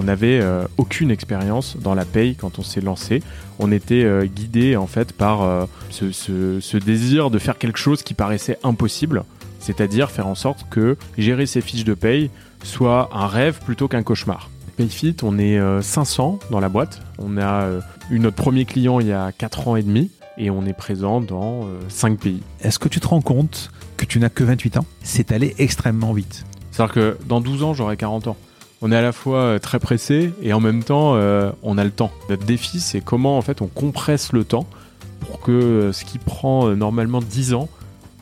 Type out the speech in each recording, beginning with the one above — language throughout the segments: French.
on n'avait aucune expérience dans la paye quand on s'est lancé. On était guidé en fait par ce, ce désir de faire quelque chose qui paraissait impossible, c'est-à-dire faire en sorte que gérer ses fiches de paye soit un rêve plutôt qu'un cauchemar. Payfit, on est 500 dans la boîte. On a eu notre premier client il y a 4 ans et demi et on est présent dans 5 pays. Est-ce que tu te rends compte que tu n'as que 28 ans? C'est allé extrêmement vite. C'est-à-dire que dans 12 ans, j'aurai 40 ans. On est à la fois très pressé et en même temps, on a le temps. Notre défi, c'est comment en fait on compresse le temps pour que ce qui prend normalement 10 ans,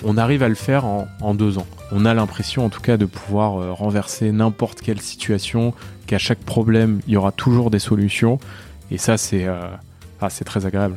on arrive à le faire en, en deux ans. On a l'impression en tout cas de pouvoir renverser n'importe quelle situation, qu'à chaque problème, il y aura toujours des solutions. Et ça, c'est ah, très agréable.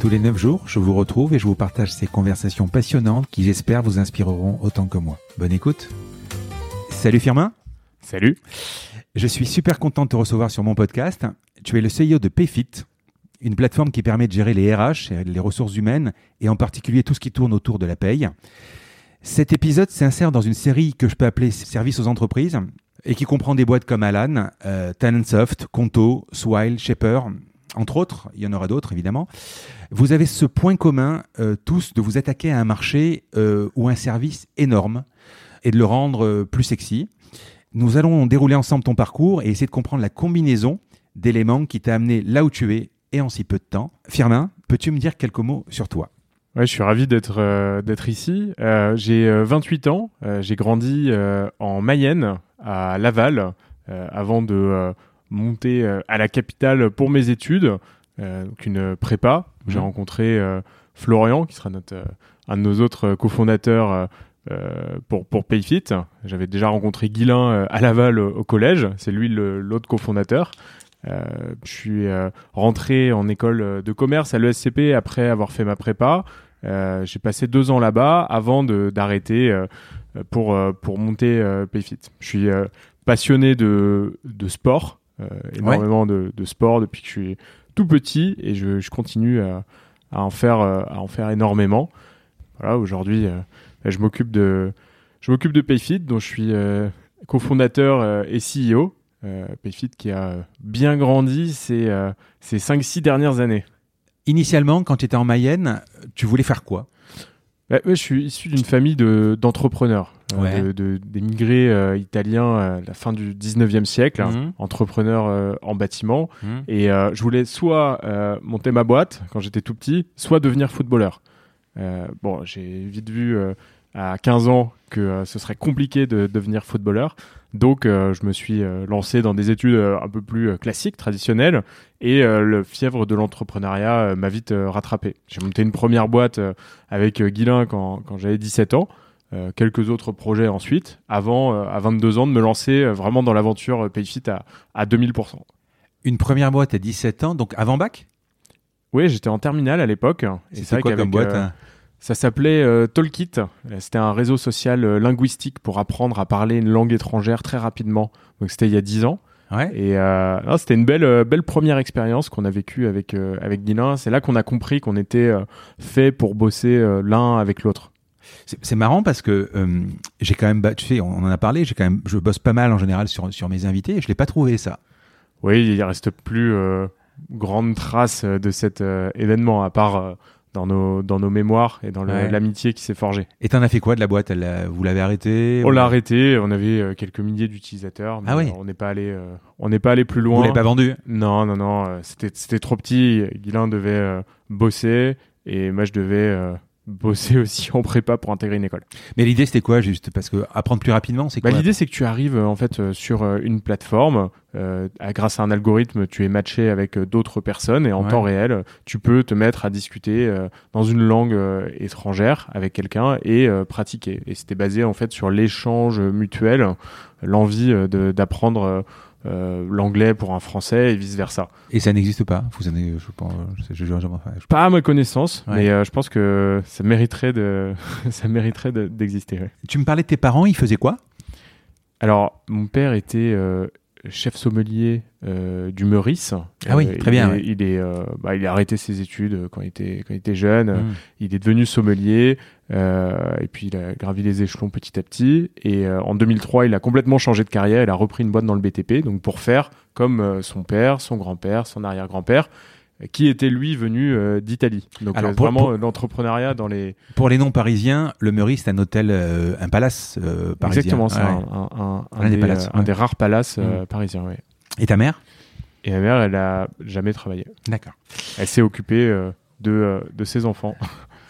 Tous les 9 jours, je vous retrouve et je vous partage ces conversations passionnantes qui j'espère vous inspireront autant que moi. Bonne écoute. Salut Firmin. Salut. Je suis super content de te recevoir sur mon podcast. Tu es le CEO de Payfit, une plateforme qui permet de gérer les RH, les ressources humaines et en particulier tout ce qui tourne autour de la paye. Cet épisode s'insère dans une série que je peux appeler Service aux entreprises et qui comprend des boîtes comme Alan, euh, Talentsoft, Conto, Swile, Shaper, entre autres, il y en aura d'autres évidemment. Vous avez ce point commun euh, tous de vous attaquer à un marché euh, ou un service énorme et de le rendre euh, plus sexy. Nous allons dérouler ensemble ton parcours et essayer de comprendre la combinaison d'éléments qui t'a amené là où tu es et en si peu de temps. Firmin, peux-tu me dire quelques mots sur toi? Ouais, je suis ravi d'être d'être ici. j'ai 28 ans. j'ai grandi en Mayenne, à Laval, avant de monter à la capitale pour mes études. donc une prépa j'ai mhm. rencontré euh, Florian, qui sera notre, euh, un de nos autres euh, cofondateurs pour, pour Payfit. J'avais déjà rencontré Guilain à Laval au, collège, c'est lui l'autre cofondateur. je suis rentré en école de commerce à l'ESCP après avoir fait ma prépa. j'ai passé deux ans là-bas avant d'arrêter pour, pour monter Payfit. Je suis passionné de, de sport, énormément de, de, sport depuis que je suis tout petit et je, continue à, en faire, euh, à en faire énormément. Voilà, aujourd'hui, euh, bah, je m'occupe de, je m'occupe de Payfit, dont je suis euh, cofondateur et CEO. Payfit qui a bien grandi ces, ces 5-6 dernières années. Initialement, quand tu étais en Mayenne, tu voulais faire quoi? Bah, Je suis issu d'une famille d'entrepreneurs. Euh, de, d'émigrés euh, italiens à la fin du 19e siècle, hein, mhm. entrepreneurs euh, en bâtiment. Mhm. Et je voulais soit monter ma boîte quand j'étais tout petit, soit devenir footballeur. bon, j'ai vite vu à 15 ans que ce serait compliqué de devenir footballeur. Donc, je me suis lancé dans des études un peu plus classiques, traditionnelles, et le fièvre de l'entrepreneuriat m'a vite rattrapé. J'ai monté une première boîte avec Guilain quand, quand j'avais 17 ans. Euh, quelques autres projets ensuite, avant, euh, à 22 ans, de me lancer euh, vraiment dans l'aventure Payfit à, à 2000%. Une première boîte à 17 ans, donc avant bac? Oui, j'étais en terminale à l'époque. C'est quoi comme boîte hein? Ça s'appelait Talkit. C'était un réseau social linguistique pour apprendre à parler une langue étrangère très rapidement. Donc c'était il y a 10 ans. Ouais. Et c'était une belle, belle première expérience qu'on a vécue avec, avec Guilin. C'est là qu'on a compris qu'on était fait pour bosser l'un avec l'autre. C'est marrant parce que euh, j'ai quand même, tu sais, on en a parlé, j'ai quand même, je bosse pas mal en général sur, sur mes invités et je l'ai pas trouvé ça. Oui, il reste plus euh, grande trace de cet euh, événement à part dans nos, dans nos mémoires et dans Ouais. l'amitié qui s'est forgée. Et t'en as fait quoi de la boîte? Elle Vous l'avez arrêtée On l'a arrêté, on avait euh, quelques milliers d'utilisateurs, mais Ah oui. euh, on n'est pas allé, euh, on n'est pas allé plus Vous loin. l'avez pas vendu? Non, non, non, euh, c'était, trop petit. Guilain devait euh, bosser et moi je devais euh, bosser aussi en prépa pour intégrer une école. Mais l'idée c'était quoi juste Parce que apprendre plus rapidement, c'est Bah, quoi l'idée c'est que tu arrives euh, en fait euh, sur euh, une plateforme, euh, grâce à un algorithme, tu es matché avec d'autres personnes et en Ouais. temps réel, tu peux te mettre à discuter euh, dans une langue euh, étrangère avec quelqu'un et pratiquer. Et c'était basé en fait sur l'échange mutuel, l'envie d'apprendre euh, l'anglais pour un français et vice versa. Et ça n'existe pas. Vous en avez- je pense, je je- je- Pas à ma connaissance, Ouais. mais euh, je pense que ça mériterait de, ça mériterait de- d'exister. ouais. Tu me parlais de tes parents, ils faisaient quoi? Alors, mon père était euh, chef sommelier euh, du Meurice. Ah oui, Euh, très il bien, est- ouais. Il, est, euh, bah, il a arrêté ses études quand il était, quand il était jeune. Hmm. Il est devenu sommelier et puis il a gravi les échelons petit à petit. Et en 2003, il a complètement changé de carrière. Il a repris une boîte dans le BTP, donc pour faire comme son père, son grand-père, son arrière-grand-père, qui était lui venu euh, d'Italie. Donc Alors, euh, pour- vraiment l'entrepreneuriat dans les. Pour les non-parisiens, le Meurice, c'est un hôtel, euh, un palace parisien. Exactement, c'est Ouais. un, un- un- Un un des des, palaces, un ouais. des rares palaces Mm. parisiens. Ouais. Et ta mère? Et ma mère, elle a jamais travaillé. D'accord. Elle s'est occupée de, de ses enfants.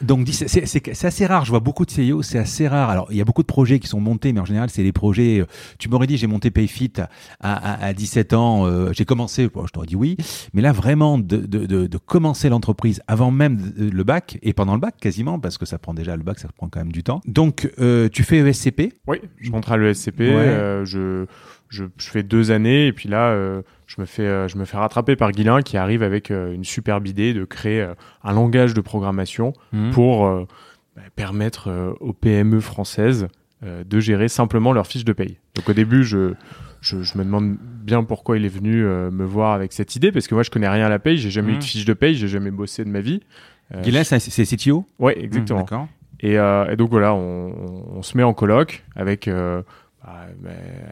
Donc c'est- assez rare, je vois beaucoup de CEO, c'est assez rare. Alors il y a beaucoup de projets qui sont montés, mais en général c'est des projets... euh, Tu m'aurais dit j'ai monté Payfit à, à, à 17 ans, euh, j'ai commencé, bon, je t'aurais dit oui, mais là vraiment de, de, de, de commencer l'entreprise avant même de- le bac, et pendant le bac quasiment, parce que ça prend déjà le bac, ça prend quand même du temps. Donc euh, tu fais ESCP, Oui, je rentre à l'ESCP, Ouais. euh, je, je, je fais deux années et puis là, euh, je, me fais, euh, je me fais rattraper par Guilain qui arrive avec euh, une superbe idée de créer euh, un langage de programmation pour euh, bah, permettre aux PME françaises euh, de gérer simplement leurs fiches de paye. Donc au début, je, je, je me demande bien pourquoi il est venu euh, me voir avec cette idée parce que moi, je connais rien à la paye, j'ai jamais eu Mhm. de fiche de paye, j'ai jamais bossé de ma vie. Guilain, c'est c'est CTO Ouais, exactement. D'accord. Et, euh, et donc voilà, on, on- on se met en coloc avec,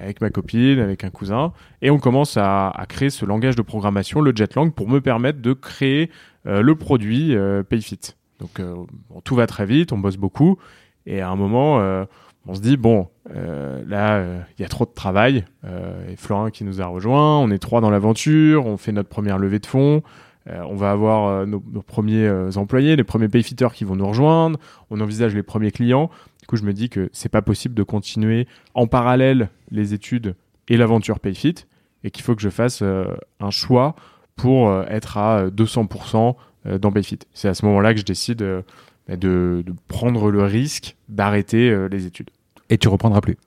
avec ma copine, avec un cousin, et on commence à, créer ce langage de programmation, le Jetlang, pour me permettre de créer euh, le produit euh, Payfit. Donc euh, tout va très vite, on bosse beaucoup, et à un moment, on se dit bon, là, il y a trop de travail. Et Florin qui nous a rejoint, on est trois dans l'aventure, on fait notre première levée de fonds. On va avoir nos, premiers employés, les premiers payfitters qui vont nous rejoindre. On envisage les premiers clients. Du coup, je me dis que c'est pas possible de continuer en parallèle les études et l'aventure Payfit et qu'il faut que je fasse euh, un choix pour euh, être à 200% euh, dans Payfit. C'est à ce moment-là que je décide bah, de, prendre le risque d'arrêter les études. Et tu reprendras plus.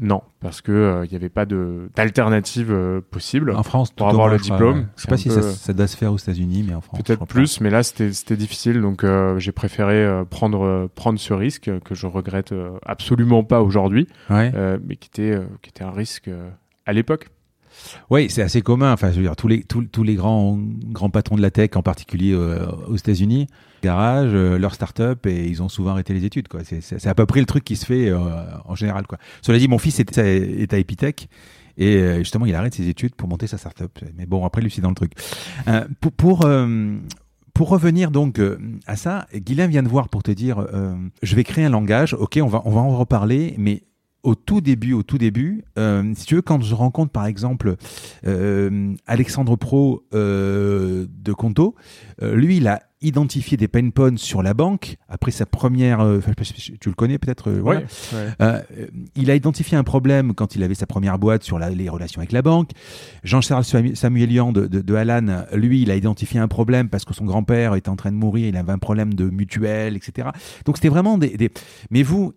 Non, parce que euh, il n'y avait pas de d'alternative euh, possible. En France, Pour avoir le diplôme. Je sais c'est pas si peu- ça, ça doit se faire aux États-Unis, mais en France. Peut-être pas. plus, mais là c'était difficile, donc euh, j'ai préféré euh, prendre euh, prendre ce risque euh, que je regrette euh, absolument pas aujourd'hui, Ouais. euh, mais qui était euh, qui était un risque euh, à l'époque. Oui, c'est assez commun. Enfin, je veux dire, tous les, tous, tous les grands, grands patrons de la tech, en particulier euh, aux États-Unis, garage, euh, leur start-up, et ils ont souvent arrêté les études. quoi. C'est, c'est, c'est à peu près le truc qui se fait euh, en général. Quoi. Cela dit, mon fils est, est à Epitech. Et euh, justement, il arrête ses études pour monter sa start-up. Mais bon, après, lui, c'est dans le truc. Pour, pour, pour revenir donc à ça, Guilain vient de voir pour te dire, je vais créer un langage. Ok, on va, on va en reparler, mais au tout début, au tout début, euh, si tu veux, quand je rencontre par exemple euh, Alexandre Pro euh, de Conto, lui, il a identifié des pain points sur la banque après sa première. tu le connais peut-être voilà. Ouais, ouais. Euh, il a identifié un problème quand il avait sa première boîte sur la- les relations avec la banque. Jean-Charles Samu- Samuelian de, de, de Alan, lui, il a identifié un problème parce que son grand-père était en train de mourir, il avait un problème de mutuelle, etc. Donc c'était vraiment des, des... Mais vous,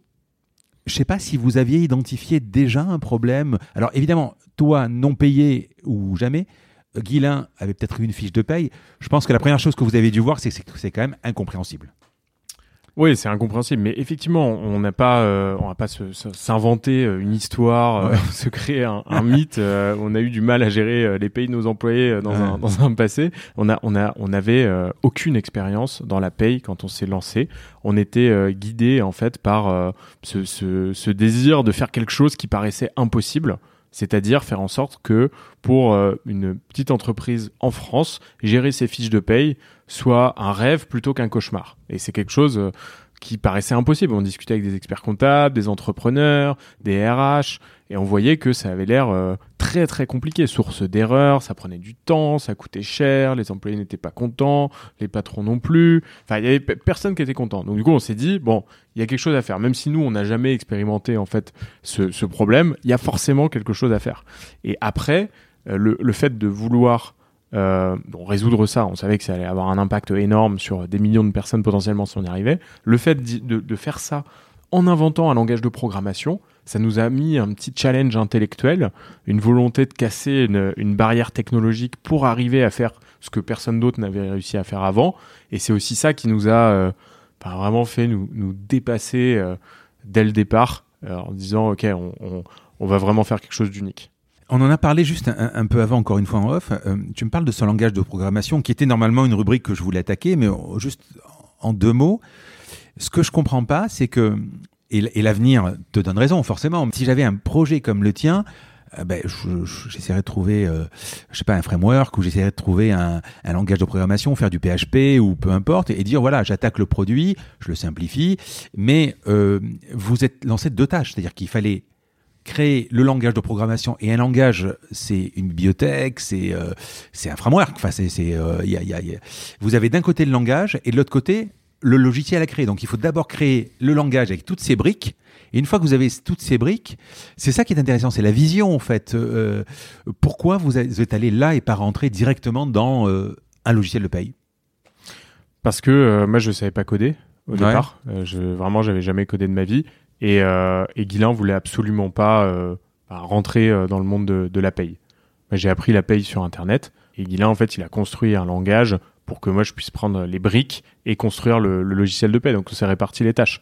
je sais pas si vous aviez identifié déjà un problème. Alors évidemment, toi, non payé ou jamais, Guilain avait peut-être eu une fiche de paye. Je pense que la première chose que vous avez dû voir, c'est que c'est quand même incompréhensible. Oui, c'est incompréhensible, mais effectivement, on n'a pas, euh, on va pas s'inventer euh, une histoire, euh, se créer un, un mythe. euh, on a eu du mal à gérer les pays de nos employés dans, un, Ouais. dans un passé. On a, on a, on avait aucune expérience dans la paye quand on s'est lancé. On était guidé en fait par ce, ce, ce désir de faire quelque chose qui paraissait impossible. C'est-à-dire faire en sorte que pour euh, une petite entreprise en France, gérer ses fiches de paye soit un rêve plutôt qu'un cauchemar. Et c'est quelque chose euh, qui paraissait impossible. On discutait avec des experts comptables, des entrepreneurs, des RH, et on voyait que ça avait l'air euh, très très compliqué. Source d'erreurs, ça prenait du temps, ça coûtait cher, les employés n'étaient pas contents, les patrons non plus. Enfin, il y avait personne qui était content. Donc du coup, on s'est dit bon, il y a quelque chose à faire. Même si nous, on n'a jamais expérimenté en fait ce, ce problème, il y a forcément quelque chose à faire. Et après, euh, le, le fait de vouloir euh, bon, résoudre ça, on savait que ça allait avoir un impact énorme sur des millions de personnes potentiellement si on y arrivait. Le fait de, de faire ça en inventant un langage de programmation, ça nous a mis un petit challenge intellectuel, une volonté de casser une, une barrière technologique pour arriver à faire ce que personne d'autre n'avait réussi à faire avant. Et c'est aussi ça qui nous a euh, bah, vraiment fait nous, nous dépasser euh, dès le départ euh, en disant ok, on, on, on va vraiment faire quelque chose d'unique. On en a parlé juste un, peu avant, encore une fois en off. Euh, tu me parles de ce langage de programmation qui était normalement une rubrique que je voulais attaquer, mais juste en deux mots. Ce que je comprends pas, c'est que et, l'avenir te donne raison, forcément. Si j'avais un projet comme le tien, euh, ben, j'essaierais de trouver, euh, je sais pas, un framework ou j'essaierais de trouver un, un, langage de programmation, faire du PHP ou peu importe, et dire voilà, j'attaque le produit, je le simplifie, mais vous êtes lancé de deux tâches, c'est-à-dire qu'il fallait créer le langage de programmation et un langage, c'est une bibliothèque, c'est euh, c'est un framework. Enfin, c'est c'est euh, y a, y a, vous avez d'un côté le langage et de l'autre côté le logiciel à créer. Donc il faut d'abord créer le langage avec toutes ces briques. Et une fois que vous avez toutes ces briques, c'est ça qui est intéressant, c'est la vision en fait. Euh, pourquoi vous êtes allé là et pas rentrer directement dans euh, un logiciel de paye? Parce que euh, moi je savais pas coder au ouais. départ. Je, vraiment j'avais jamais codé de ma vie. Et, euh, et Guilain voulait absolument pas euh, rentrer dans le monde de, de la paye. J'ai appris la paye sur Internet. Et Guilain, en fait, il a construit un langage pour que moi je puisse prendre les briques et construire le, le logiciel de paie. Donc on s'est réparti les tâches.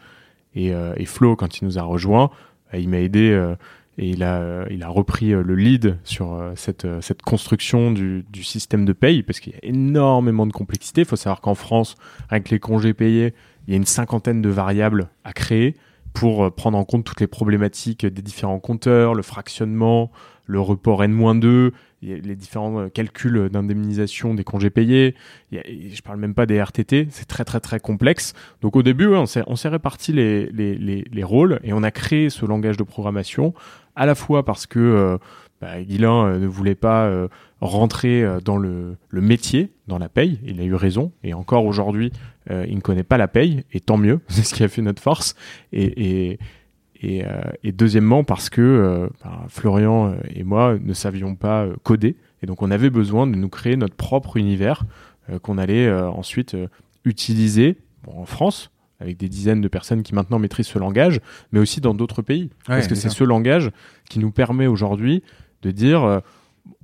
Et, euh, et, Flo, quand il nous a rejoint, euh, il m'a aidé euh, et il a, il a repris le lead sur cette, cette construction du, du système de paye parce qu'il y a énormément de complexité. Il faut savoir qu'en France, avec les congés payés, il y a une cinquantaine de variables à créer pour prendre en compte toutes les problématiques des différents compteurs, le fractionnement, le report N-2, les différents calculs d'indemnisation des congés payés. A, je parle même pas des RTT, c'est très très très complexe. Donc au début, on s'est réparti les, les, les, les, rôles et on a créé ce langage de programmation à la fois parce que euh, bah, Guilain euh, ne voulait pas euh, rentrer euh, dans le, métier, dans la paye. Il a eu raison. Et encore aujourd'hui, euh, il ne connaît pas la paye. Et tant mieux, c'est ce qui a fait notre force. Et, et, et, euh, et, deuxièmement, parce que euh, ben, Florian et moi ne savions pas coder. Et donc, on avait besoin de nous créer notre propre univers qu'on allait ensuite utiliser bon, en France, avec des dizaines de personnes qui maintenant maîtrisent ce langage, mais aussi dans d'autres pays. Ouais, parce que c'est ce langage qui nous permet aujourd'hui de dire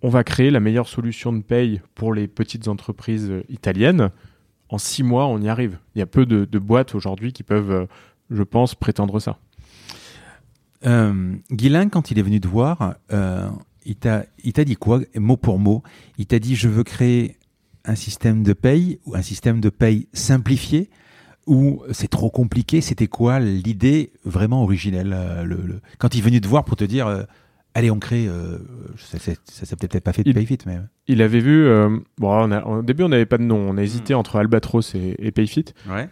on va créer la meilleure solution de paye pour les petites entreprises italiennes. En six mois, on y arrive. Il y a peu de, boîtes aujourd'hui qui peuvent, je pense, prétendre ça. Euh, Guilain, quand il est venu te voir, euh, il t'a dit quoi, mot pour mot? Il t'a dit je veux créer un système de paye ou un système de paye simplifié ou c'est trop compliqué? C'était quoi l'idée vraiment originelle euh, le... Quand il est venu te voir pour te dire euh, allez on crée, euh, ça, s'est peut-être pas fait de il, PayFit, mais il avait vu. Euh, bon, on a, au début on n'avait pas de nom, on a hésité mmh. entre Albatros et, et PayFit. Ouais.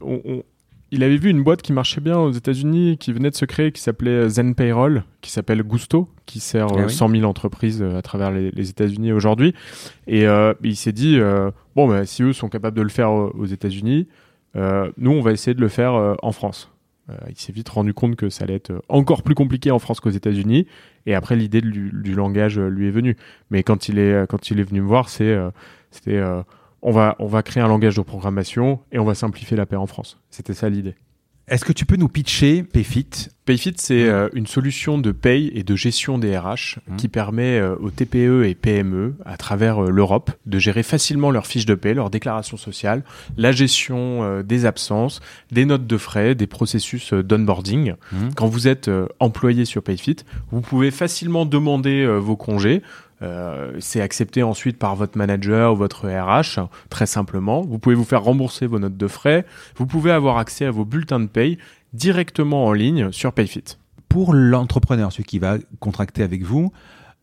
On, on, il avait vu une boîte qui marchait bien aux États-Unis, qui venait de se créer, qui s'appelait Zen Payroll, qui s'appelle Gusto, qui sert ah oui. 100 000 entreprises à travers les, les États-Unis aujourd'hui. Et euh, il s'est dit euh, bon, bah, si eux sont capables de le faire aux États-Unis, euh, nous, on va essayer de le faire euh, en France. Euh, il s'est vite rendu compte que ça allait être encore plus compliqué en France qu'aux États-Unis. Et après, l'idée du, langage lui est venue. Mais quand il est quand il est venu me voir, c'est c'était on va, on va créer un langage de programmation et on va simplifier la paix en France. C'était ça l'idée. Est-ce que tu peux nous pitcher Payfit? Payfit, c'est euh, une solution de paye et de gestion des RH mmh. qui permet euh, aux TPE et PME à travers euh, l'Europe de gérer facilement leurs fiches de paie, leurs déclarations sociales, la gestion des absences, des notes de frais, des processus d'onboarding. Mmh. Quand vous êtes employé sur Payfit, vous pouvez facilement demander vos congés, euh, c'est accepté ensuite par votre manager ou votre RH, très simplement. Vous pouvez vous faire rembourser vos notes de frais. Vous pouvez avoir accès à vos bulletins de paye directement en ligne sur Payfit. Pour l'entrepreneur, celui qui va contracter avec vous,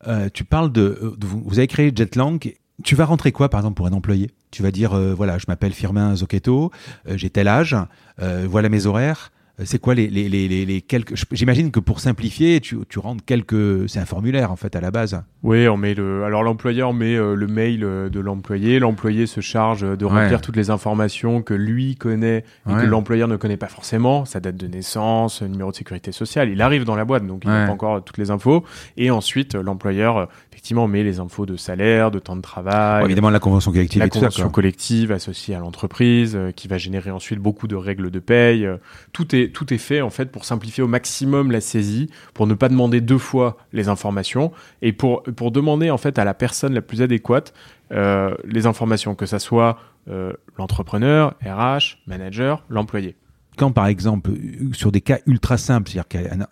euh, tu parles de, de vous, avez créé Jetlang. Tu vas rentrer quoi, par exemple, pour un employé? Tu vas dire, euh, voilà, je m'appelle Firmin Zocchetto, euh, j'ai tel âge, euh, voilà mes horaires. Euh, C'est quoi les, les, les, les, quelques J'imagine que pour simplifier, tu, tu rentres quelques. C'est un formulaire en fait à la base. Oui, on met le. Alors l'employeur met euh, le mail euh, de l'employé. L'employé se charge de remplir Ouais. toutes les informations que lui connaît et Ouais. que l'employeur ne connaît pas forcément. Sa date de naissance, numéro de sécurité sociale. Il arrive dans la boîte, donc il n'a Ouais. pas encore toutes les infos. Et ensuite, l'employeur effectivement met les infos de salaire, de temps de travail, évidemment, la convention collective la et tout ça. convention collective associée à l'entreprise, euh, qui va générer ensuite beaucoup de règles de paye. euh, tout est tout est fait en fait pour simplifier au maximum la saisie, pour ne pas demander deux fois les informations et pour pour demander en fait à la personne la plus adéquate euh, les informations, que ça soit euh, l'entrepreneur, RH, manager, l'employé. Quand par exemple, sur des cas ultra simples, c'est-à-dire qu'un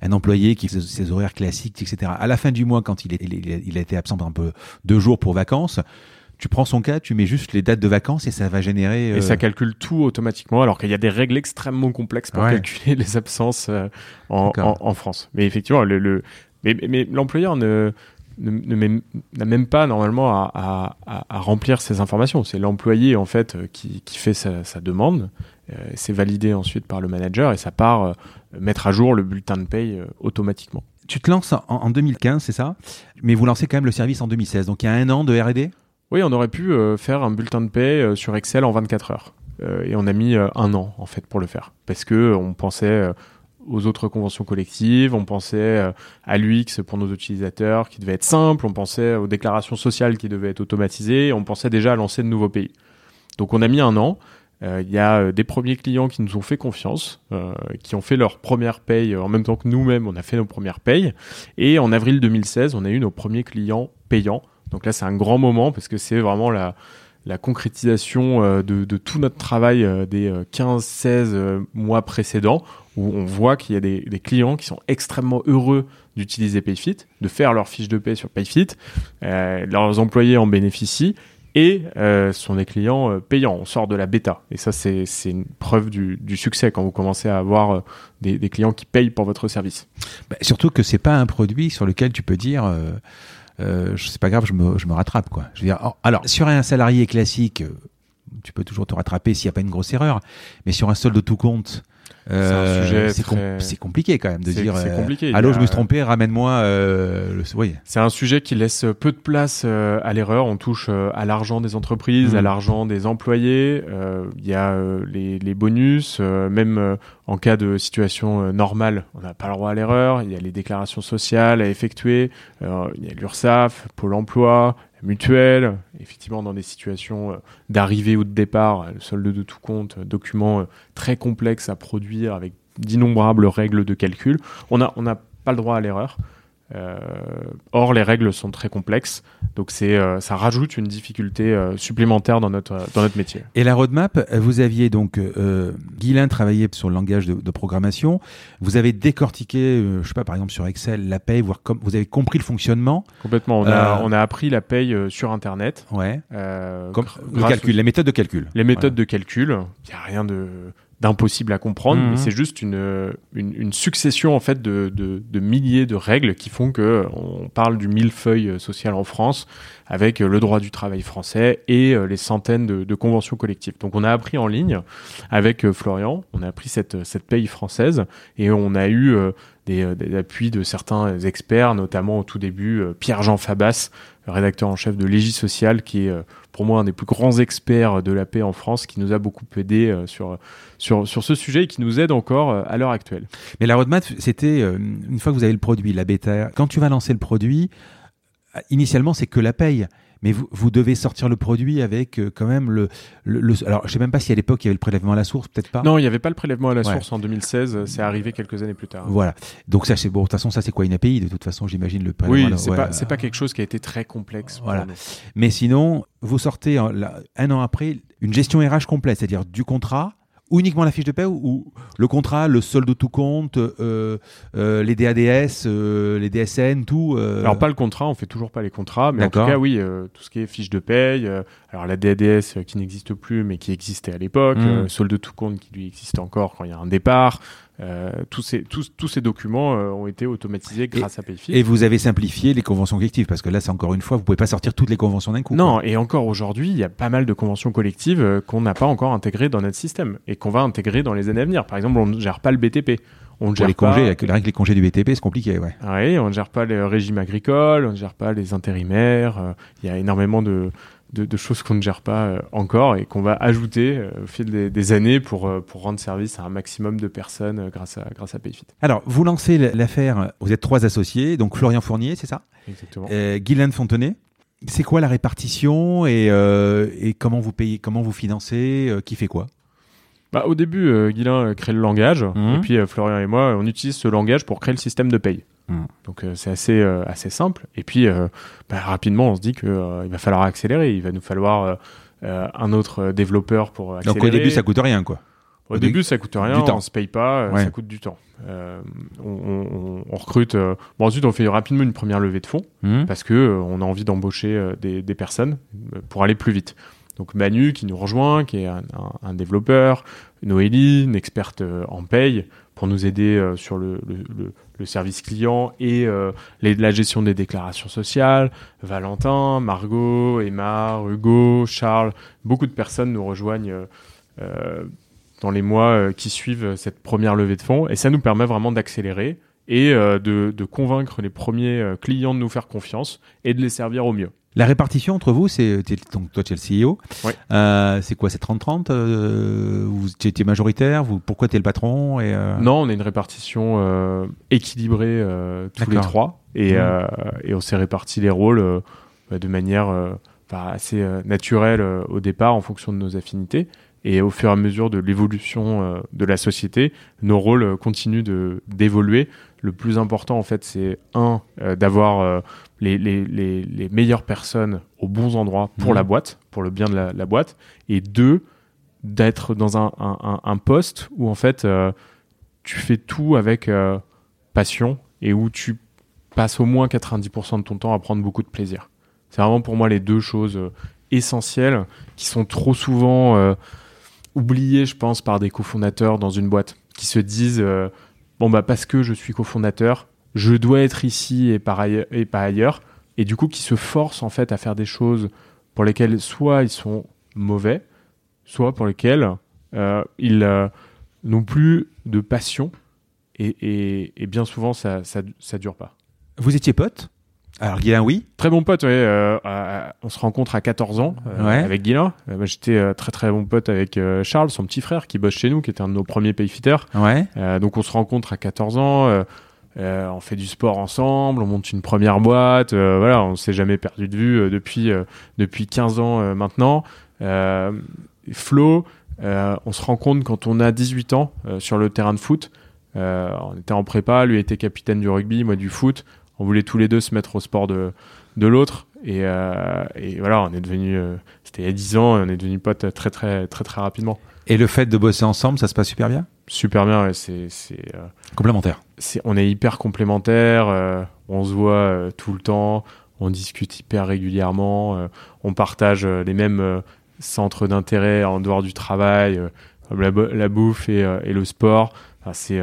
un, employé qui fait ses horaires classiques, etc., à la fin du mois, quand il, est, il, il a été absent un peu deux jours pour vacances, tu prends son cas, tu mets juste les dates de vacances et ça va générer. euh, Et ça calcule tout automatiquement, alors qu'il y a des règles extrêmement complexes pour Ouais. calculer les absences euh, en, D'accord. en, en France. Mais effectivement, le, le- mais, mais l'employeur ne n'a même pas normalement à, à- à- remplir ces informations. C'est l'employé en fait euh, qui, qui fait sa, sa demande. Euh, c'est validé ensuite par le manager et ça part euh, mettre à jour le bulletin de paye euh, automatiquement. Tu te lances en, en 2015, c'est ça? Mais vous lancez quand même le service en 2016. Donc il y a un an de R&D Oui, on aurait pu euh, faire un bulletin de paie euh, sur Excel en 24 heures. Euh, et on a mis un an, en fait, pour le faire. Parce que on pensait aux autres conventions collectives, on pensait à l'UX pour nos utilisateurs qui devait être simple, on pensait aux déclarations sociales qui devaient être automatisées, on pensait déjà à lancer de nouveaux pays. Donc on a mis un an. Il y a des premiers clients qui nous ont fait confiance, qui ont fait leur première paye en même temps que nous-mêmes, on a fait nos premières payes. Et en avril 2016, on a eu nos premiers clients payants. Donc là, c'est un grand moment parce que c'est vraiment la, la concrétisation euh, de, de tout notre travail euh, des 15-16 euh, mois précédents, où on voit qu'il y a des, des clients qui sont extrêmement heureux d'utiliser Payfit, de faire leur fiche de paie sur Payfit, euh, leurs employés en bénéficient, et euh, ce sont des clients payants. On sort de la bêta. Et ça, c'est une preuve du, du succès quand vous commencez à avoir des, des clients qui payent pour votre service. Bah, Surtout que c'est pas un produit sur lequel tu peux dire... Euh, euh, c'est pas grave, je me, je me rattrape quoi. Je veux dire, alors sur un salarié classique, euh, tu peux toujours te rattraper s'il n'y a pas une grosse erreur, mais sur un solde de tout compte, euh, c'est très- compliqué quand même de dire. euh, Allô, je me suis trompé, ramène-moi. Euh, le... Oui. C'est un sujet qui laisse peu de place euh, à l'erreur. On touche euh, à l'argent des entreprises, à l'argent des employés. Euh, Il y a les, les bonus, même euh, en cas de situation euh, normale, on n'a pas le droit à l'erreur. Il y a les déclarations sociales à effectuer. Euh, Il y a l'URSSAF, Pôle Emploi, mutuelle. Effectivement, dans des situations euh, d'arrivée ou de départ, le solde de tout compte, document très complexe à produire avec d'innombrables règles de calcul. On n'a on pas le droit à l'erreur. Euh, or, les règles sont très complexes, donc c'est euh, ça rajoute une difficulté euh, supplémentaire dans notre dans notre métier. Et la roadmap, vous aviez donc euh, Guilain travaillé sur le langage de, de programmation. Vous avez décortiqué, je sais pas, par exemple sur Excel, la paye, voir comme vous avez compris le fonctionnement. Complètement. On a on a appris la paye euh, sur Internet. Ouais. euh, Comme le calcul, les méthodes de calcul. les méthodes de calcul. Il y a rien de d'impossible à comprendre, Mhm. mais c'est juste une, une, une succession en fait de, de, de milliers de règles qui font que on parle du millefeuille social en France avec le droit du travail français et euh, les centaines de, de conventions collectives. Donc on a appris en ligne avec euh, Florian, on a appris cette, cette paye française et on a eu euh, des, des appuis de certains experts, notamment au tout début Pierre-Jean Fabas, rédacteur en chef de Légis Social, qui est pour moi un des plus grands experts de la paix en France, qui nous a beaucoup aidé euh, sur, sur, sur ce sujet et qui nous aide encore euh, à l'heure actuelle. Mais la roadmap, c'était euh, une fois que vous avez le produit, la bêta. Quand tu vas lancer le produit, initialement, c'est que la paye. Mais vous, vous devez sortir le produit avec euh, quand même le, le, le- Alors, je sais même pas si à l'époque il y avait le prélèvement à la source, peut-être pas. Non, il n'y avait pas le prélèvement à la Ouais. source en 2016, c'est arrivé quelques années plus tard. Voilà. Donc ça, c'est bon. De toute façon, ça c'est quoi une API De toute façon, j'imagine le prélèvement. à Oui, c'est ouais. pas, c'est pas quelque chose qui a été très complexe. Voilà. Mais sinon, vous sortez là, un an après une gestion RH complète, c'est-à-dire du contrat ou uniquement la fiche de paie ou, le contrat, le solde de tout compte, euh, euh, les DADS, euh, les DSN, tout. euh, Alors pas le contrat, on fait toujours pas les contrats, mais en tout cas oui, euh, tout ce qui est fiche de paye, euh, alors la DADS qui n'existe plus mais qui existait à l'époque, Mm. euh, solde de tout compte qui lui existe encore quand il y a un départ, Euh, tous, ces, tous, tous ces documents euh, ont été automatisés grâce à Payfit. Et vous avez simplifié les conventions collectives parce que là, c'est encore une fois, vous pouvez pas sortir toutes les conventions d'un coup. Non, quoi. et encore aujourd'hui, il y a pas mal de conventions collectives euh, qu'on n'a pas encore intégrées dans notre système et qu'on va intégrer dans les années à venir. Par exemple, on ne gère pas le BTP. On ne gère les pas... congés, avec- rien que les congés du BTP, c'est compliqué, ouais. Oui, on ne gère pas le régime agricole, on ne gère pas les intérimaires. Il y a énormément de, de, de choses qu'on ne gère pas euh, encore et qu'on va ajouter euh, au fil des, des années pour, euh, pour rendre service à un maximum de personnes grâce à, grâce à Payfit. Alors, vous lancez l'affaire, vous êtes trois associés, donc Florian Fournier, c'est ça? Exactement. euh, Guylaine Fontenay. C'est quoi la répartition et, euh, et comment vous payez, comment vous financez, euh, qui fait quoi? Bah, au début, euh, Guilain crée le langage, Mhm. et puis Florian et moi, on utilise ce langage pour créer le système de paye. Mhm. Donc euh, c'est assez, euh, assez simple. Et puis euh, bah, rapidement, on se dit qu'il va falloir accélérer. Il va nous falloir euh, euh, un autre développeur pour accélérer. Donc au début, ça coûte rien, quoi. Au Au début, début, ça coûte rien, du temps. on se paye pas, Ouais. ça coûte du temps. Euh, on, on- on recrute. euh, Bon, ensuite, on fait rapidement une première levée de fonds Hmm parce que euh, on a envie d'embaucher euh, des, des personnes euh, pour aller plus vite. Donc Manu qui nous rejoint, qui est un, un- un développeur, Noélie, une experte euh, en paye, pour nous aider euh, sur le, service client et euh, la gestion des déclarations sociales. Valentin, Margot, Emma, Hugo, Charles, beaucoup de personnes nous rejoignent dans les mois qui suivent cette première levée de fonds et ça nous permet vraiment d'accélérer et de, convaincre les premiers clients de nous faire confiance et de les servir au mieux. La répartition entre vous, c'est donc toi tu es le CEO. Ouais. Euh, c'est quoi C'est 30-30 euh, Vous tu es majoritaire vous, Pourquoi tu es le patron et, euh, Non, on a une répartition euh, équilibrée tous les trois et, et on s'est réparti les rôles bah, de manière assez naturelle au départ en fonction de nos affinités. Et au fur et à mesure de l'évolution de la société, nos rôles continuent d'évoluer. Le plus important, en fait, c'est un d'avoir les, les, les, les meilleures personnes aux bons endroits pour Mhm. la boîte, pour le bien de la, la boîte, et deux, d'être dans un, un, un, un poste où en fait euh, tu fais tout avec euh, passion et où tu passes au moins 90% de ton temps à prendre beaucoup de plaisir. C'est vraiment pour moi les deux choses euh, essentielles qui sont trop souvent oubliées, je pense, par des cofondateurs dans une boîte qui se disent bon bah parce que je suis cofondateur, je dois être ici et, par ailleurs, et pas ailleurs, et du coup qui se forcent en fait à faire des choses pour lesquelles soit ils sont mauvais, soit pour lesquelles euh, ils euh, n'ont plus de passion et, et- et bien souvent ça, ça, ça dure pas. Vous étiez pote Alors Guylain, oui. Très bon pote, ouais, euh, on se rencontre à 14 ans euh, Ouais. avec Guilain. Euh, J'étais très très bon pote avec Charles, son petit frère qui bosse chez nous, qui était un de nos premiers payfitters. Ouais. Donc on se rencontre à 14 ans, euh, on fait du sport ensemble, on monte une première boîte, euh, voilà, on s'est jamais perdu de vue euh, depuis, euh, depuis 15 ans maintenant. Flo, on se rencontre quand on a 18 ans sur le terrain de foot. On était en prépa, lui était capitaine du rugby, moi du foot. On voulait tous les deux se mettre au sport de, de l'autre. Et, voilà, on est devenu, c'était il y a 10 ans, on est devenu potes très très très très rapidement. Et le fait de bosser ensemble, ça se passe super bien? Super bien, ouais, c'est, euh, Complémentaire. on est hyper complémentaires, euh, on se voit euh, tout le temps, on discute hyper régulièrement, on partage les mêmes centres d'intérêt en dehors du travail, la, bo- la bouffe et, et le sport. Enfin, c'est,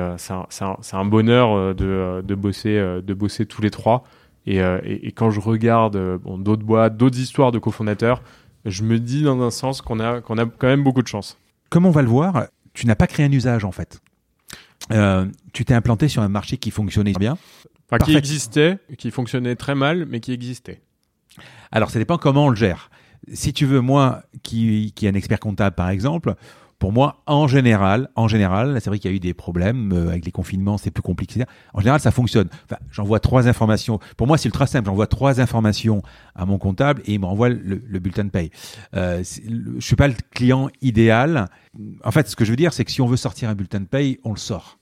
un, bonheur de, de, bosser, de bosser tous les trois. Et, et, et quand je regarde bon, d'autres boîtes, d'autres histoires de cofondateurs, je me dis dans un sens qu'on a, qu'on a quand même beaucoup de chance. Comme on va le voir, tu n'as pas créé un usage en fait. Euh, tu t'es implanté sur un marché qui fonctionnait bien. Enfin, qui existait, qui fonctionnait très mal, mais qui existait. Alors, ça dépend comment on le gère. Si tu veux, moi, qui, qui est un expert comptable, par exemple, pour moi, en général, en général, c'est vrai qu'il y a eu des problèmes euh, avec les confinements, c'est plus compliqué. En général, ça fonctionne. J'envoie trois informations. Pour moi, c'est ultra simple. J'envoie trois informations à mon comptable et il m'envoie le, le bulletin de paye. Euh, le- je suis pas le client idéal. En fait, ce que je veux dire, c'est que si on veut sortir un bulletin de paye, on le sort.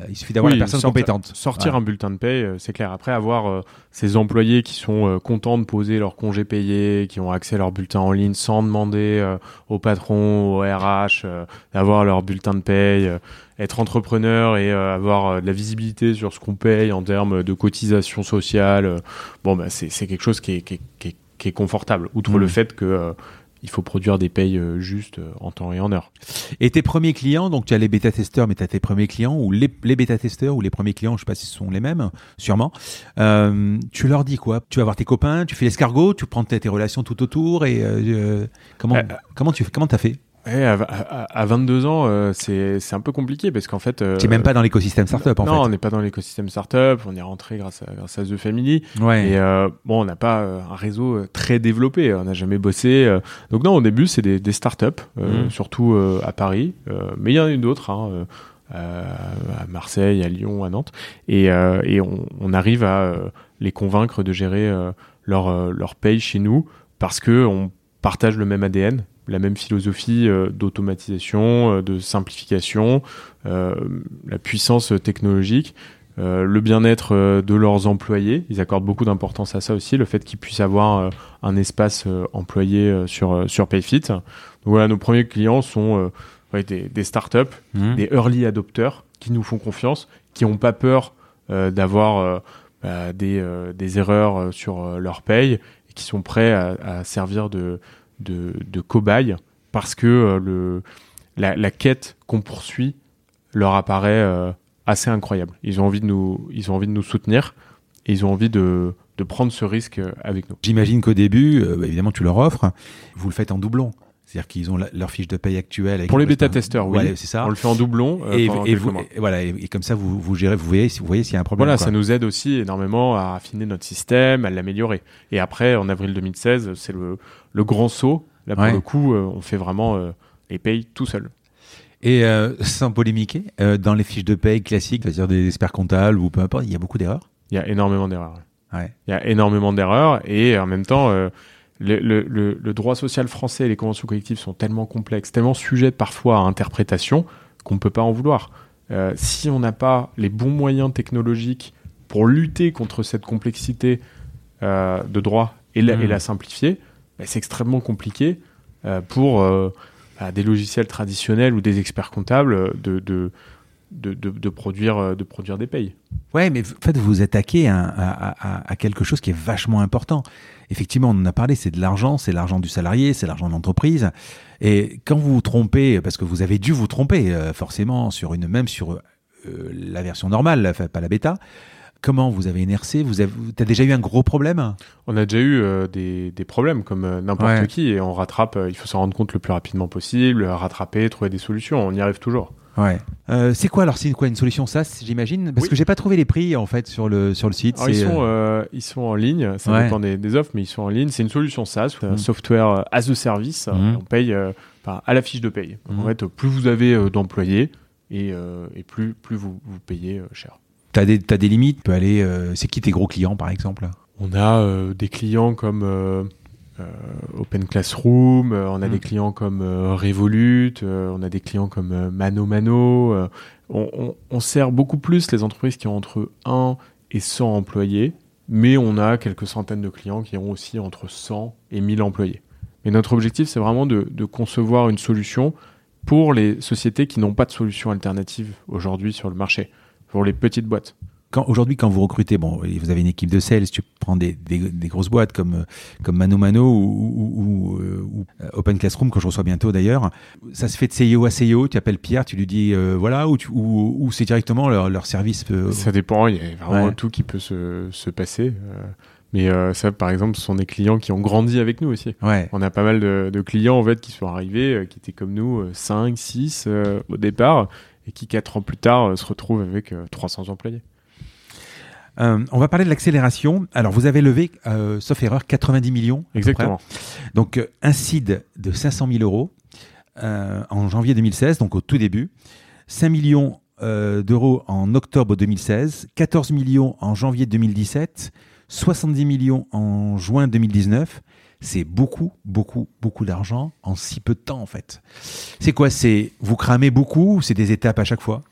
Euh, il suffit d'avoir Oui, la personne sortir- compétente. Sortir Voilà. un bulletin de paye, euh, c'est clair. Après, avoir euh, ces employés qui sont euh, contents de poser leur congé payé, qui ont accès à leur bulletin en ligne sans demander euh, au patron, au RH, d'avoir leur bulletin de paye, être entrepreneur et avoir de la visibilité sur ce qu'on paye en termes de cotisation sociale, bon, bah, c'est quelque chose qui est, qui est, qui est- qui est confortable. Outre Mhm. le fait que il faut produire des payes euh, justes euh, en temps et en heure. Et tes premiers clients, donc tu as les bêta-testeurs, mais tu as tes premiers clients, ou les, les bêta-testeurs, ou les premiers clients, je sais pas si ce sont les mêmes, sûrement. Euh, tu leur dis quoi? Tu vas voir tes copains, tu fais l'escargot, tu prends tes, tes relations tout autour, et euh, comment, comment tu comment as fait? Ouais, à, à- à 22 ans, euh, c'est c'est un peu compliqué parce qu'en fait. euh, Tu n'es même pas dans l'écosystème startup, en non, on fait. n'est pas dans l'écosystème startup. On est rentré grâce à, grâce à The Family. Ouais. Et euh, bon, on n'a pas euh, un réseau très développé. On n'a jamais bossé. Donc non, au début, c'est des, des startups, Mhm. surtout à Paris. Mais il y en a eu d'autres, hein, à Marseille, à Lyon, à Nantes. Et, et on, on arrive à les convaincre de gérer leur, leur paye chez nous parce que on partage le même ADN, la même philosophie euh, d'automatisation, euh, de simplification, euh, la puissance technologique. Le bien-être de leurs employés. Ils accordent beaucoup d'importance à ça aussi, le fait qu'ils puissent avoir un espace employé sur, sur Payfit. Donc voilà, nos premiers clients sont des, des startups, Mhm. des early adopters qui nous font confiance, qui n'ont pas peur d'avoir bah, des, des erreurs sur leur paye et qui sont prêts à, à servir de, de, de cobayes parce que euh, le, la, quête qu'on poursuit leur apparaît euh, assez incroyable. Ils ont envie de nous, ils ont envie de nous soutenir et ils ont envie de, de prendre ce risque euh, avec nous. J'imagine qu'au début, bah, évidemment, tu leur offres, vous le faites en doublon. C'est-à-dire qu'ils ont la- leur fiche de paye actuelle. avec Pour les bêta-testeurs, oui. Ouais, c'est ça. On le fait en doublon euh, et, vous, voilà, et, et comme ça, vous, vous gérez, vous voyez, vous voyez s'il y a un problème. Voilà, quoi. ça nous aide aussi énormément à affiner notre système, à l'améliorer. Et après, en avril 2016, c'est le, le grand saut. Là, pour Ouais. le coup, euh, on fait vraiment euh, les payes tout seul. Et sans polémiquer, dans les fiches de paye classiques, c'est-à-dire des experts comptables ou peu importe, il y a beaucoup d'erreurs? Il y a énormément d'erreurs. Ouais. Il y a énormément d'erreurs et en même temps, euh, le, le- le- le droit social français et les conventions collectives sont tellement complexes, tellement sujets parfois à interprétation qu'on ne peut pas en vouloir. Euh, si on n'a pas les bons moyens technologiques pour lutter contre cette complexité euh, de droit et la, et la simplifier, ben, c'est extrêmement compliqué euh, pour bah, des logiciels traditionnels ou des experts comptables de, de, de, de- de produire, euh, de produire des payes. Ouais, mais en fait, vous vous attaquez à, à- à- à quelque chose qui est vachement important. Effectivement, on en a parlé, c'est de l'argent, c'est l'argent du salarié, c'est l'argent de l'entreprise. Et quand vous vous trompez, parce que vous avez dû vous tromper, euh, forcément, sur une, même sur euh, la version normale, enfin, pas la bêta, comment vous avez NRC Vous avez, t'as déjà eu un gros problème? On a déjà eu euh, des, des problèmes comme euh, n'importe Ouais. qui et on rattrape, euh, il faut s'en rendre compte le plus rapidement possible, rattraper, trouver des solutions, on y arrive toujours. Ouais. Euh, c'est quoi alors C'est quoi une solution SaaS, j'imagine? Parce Oui. que j'ai pas trouvé les prix en fait sur le sur le site. Alors, ils, sont, euh, euh, ils sont en ligne, ça Ouais. dépend des, des offres, mais ils sont en ligne. C'est une solution SaaS, euh, Mm. Software as a Service. Mhm. On paye euh, à la fiche de paye. En fait, plus vous avez euh, d'employés et, euh, et plus, plus vous, vous payez euh, cher. T'as des t'as des limites? Tu peux aller. euh, c'est qui tes gros clients par exemple? On a euh, des clients comme Open Classroom, euh, on a Mm. des clients comme euh, Revolut, euh, on a des clients comme euh, Mano Mano. euh, on, on- on sert beaucoup plus les entreprises qui ont entre 1 et 100 employés, mais on a quelques centaines de clients qui ont aussi entre 100 et 1000 employés. Mais notre objectif, c'est vraiment de, de concevoir une solution pour les sociétés qui n'ont pas de solution alternative aujourd'hui sur le marché, pour les petites boîtes. Quand, aujourd'hui, quand vous recrutez, bon, vous avez une équipe de sales, tu prends des, des, des grosses boîtes comme, comme Mano Mano ou, ou, ou, euh, Open Classroom, que je reçois bientôt d'ailleurs. Ça se fait de CEO à CEO, tu appelles Pierre, tu lui dis euh, voilà, ou, tu- ou, ou c'est directement leur, leur service. euh, Ça dépend, il y a vraiment Ouais. tout qui peut se, se passer. mais euh, ça, par exemple, ce sont des clients qui ont grandi avec nous aussi. Ouais. On a pas mal de, de clients en fait qui sont arrivés, euh, qui étaient comme nous, euh, 5, 6 euh, au départ, et qui 4 ans plus tard se retrouvent avec euh, 300 employés. Euh, on va parler de l'accélération. Alors, vous avez levé, euh, sauf erreur, 90 millions. Exactement. Donc, euh, un seed de 500 000 euros en janvier 2016, donc au tout début. 5 millions d'euros en octobre 2016, 14 millions en janvier 2017, 70 millions en juin 2019. C'est beaucoup, beaucoup, beaucoup d'argent en si peu de temps, en fait. C'est quoi? C'est vous cramez beaucoup ou c'est des étapes à chaque fois?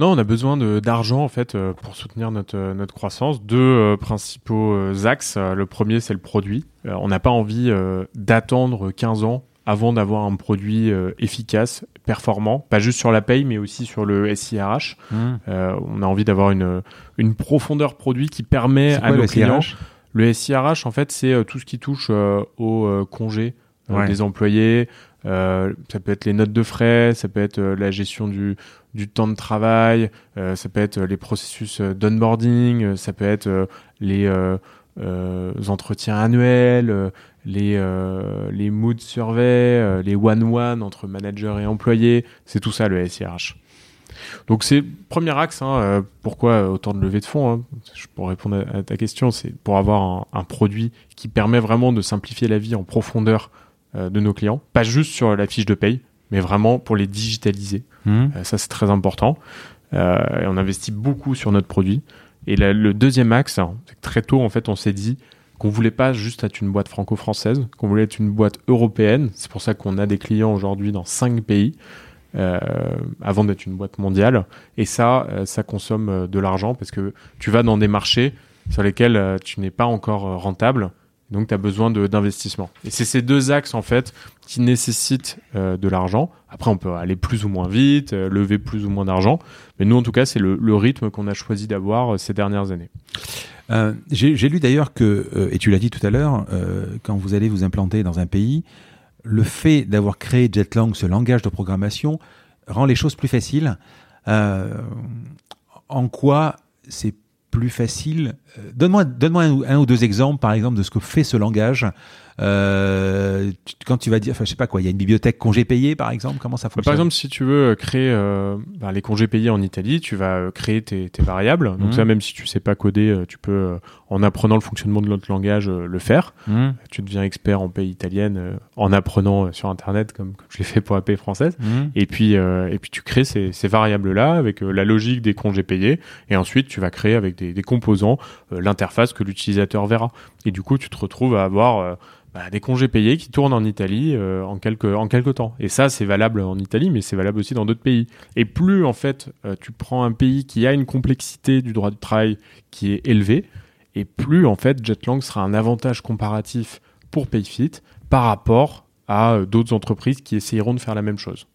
Non, on a besoin d'argent en fait euh, pour soutenir notre, euh, notre croissance. Deux euh, principaux axes. Le premier, c'est le produit. Euh, on n'a pas envie euh, d'attendre 15 ans avant d'avoir un produit efficace, performant, pas juste sur la paye, mais aussi sur le SIRH. Euh, on a envie d'avoir une, une profondeur produit qui permet à nos le clients. Le SIRH, en fait, c'est tout ce qui touche au congé des employés. Ça peut être les notes de frais, ça peut être la gestion du, du temps de travail, ça peut être les processus d'onboarding, ça peut être les entretiens annuels, les, les mood surveys, les one-one entre manager et employé. C'est tout ça le SIRH. Donc c'est premier axe. Hein, euh, pourquoi autant de levée de fonds hein, pour répondre à, ta question, c'est pour avoir un, produit qui permet vraiment de simplifier la vie en profondeur euh, de nos clients, pas juste sur la fiche de paye, mais vraiment pour les digitaliser. Mmh. Euh, ça c'est très important. et on investit beaucoup sur notre produit. Et le deuxième axe, hein, c'est que très tôt en fait, on s'est dit qu'on voulait pas juste être une boîte franco-française, qu'on voulait être une boîte européenne. C'est pour ça qu'on a des clients aujourd'hui dans cinq pays. Euh, avant d'être une boîte mondiale. Et ça, euh, ça consomme euh, de l'argent parce que tu vas dans des marchés sur lesquels tu n'es pas encore rentable. Donc, tu as besoin d'investissement. Et c'est ces deux axes, en fait, qui nécessitent de l'argent. Après, on peut aller plus ou moins vite, lever plus ou moins d'argent. Mais nous, en tout cas, c'est le, le, rythme qu'on a choisi d'avoir ces dernières années. J'ai lu d'ailleurs que, et tu l'as dit tout à l'heure, quand vous allez vous implanter dans un pays, le fait d'avoir créé Jetlang, ce langage de programmation, rend les choses plus faciles. Euh, en quoi c'est plus facile euh, Donne-moi donne un, ou deux exemples, par exemple, de ce que fait ce langage euh, quand tu vas dire, enfin, je sais pas quoi, il y a une bibliothèque congé payé, par exemple, comment ça fonctionne Par exemple, si tu veux créer euh, bah, les congés payés en Italie, tu vas euh, créer tes, tes variables. Donc mmh. ça, même si tu sais pas coder, euh, tu peux, euh, en apprenant le fonctionnement de notre langage, le faire. Mmh. Tu deviens expert en paye italienne en apprenant sur Internet, comme, comme je l'ai fait pour la française. Mmh. Et puis, et puis tu crées ces, ces variables-là avec la logique des congés payés. Et ensuite, tu vas créer avec des, des composants l'interface que l'utilisateur verra. Et du coup, tu te retrouves à avoir bah, des congés payés qui tournent en Italie euh, en quelques temps. Et ça, c'est valable en Italie, mais c'est valable aussi dans d'autres pays. Et plus en fait, euh, tu prends un pays qui a une complexité du droit du travail qui est élevée, et plus en fait, Jetlang sera un avantage comparatif pour Payfit par rapport à euh, d'autres entreprises qui essayeront de faire la même chose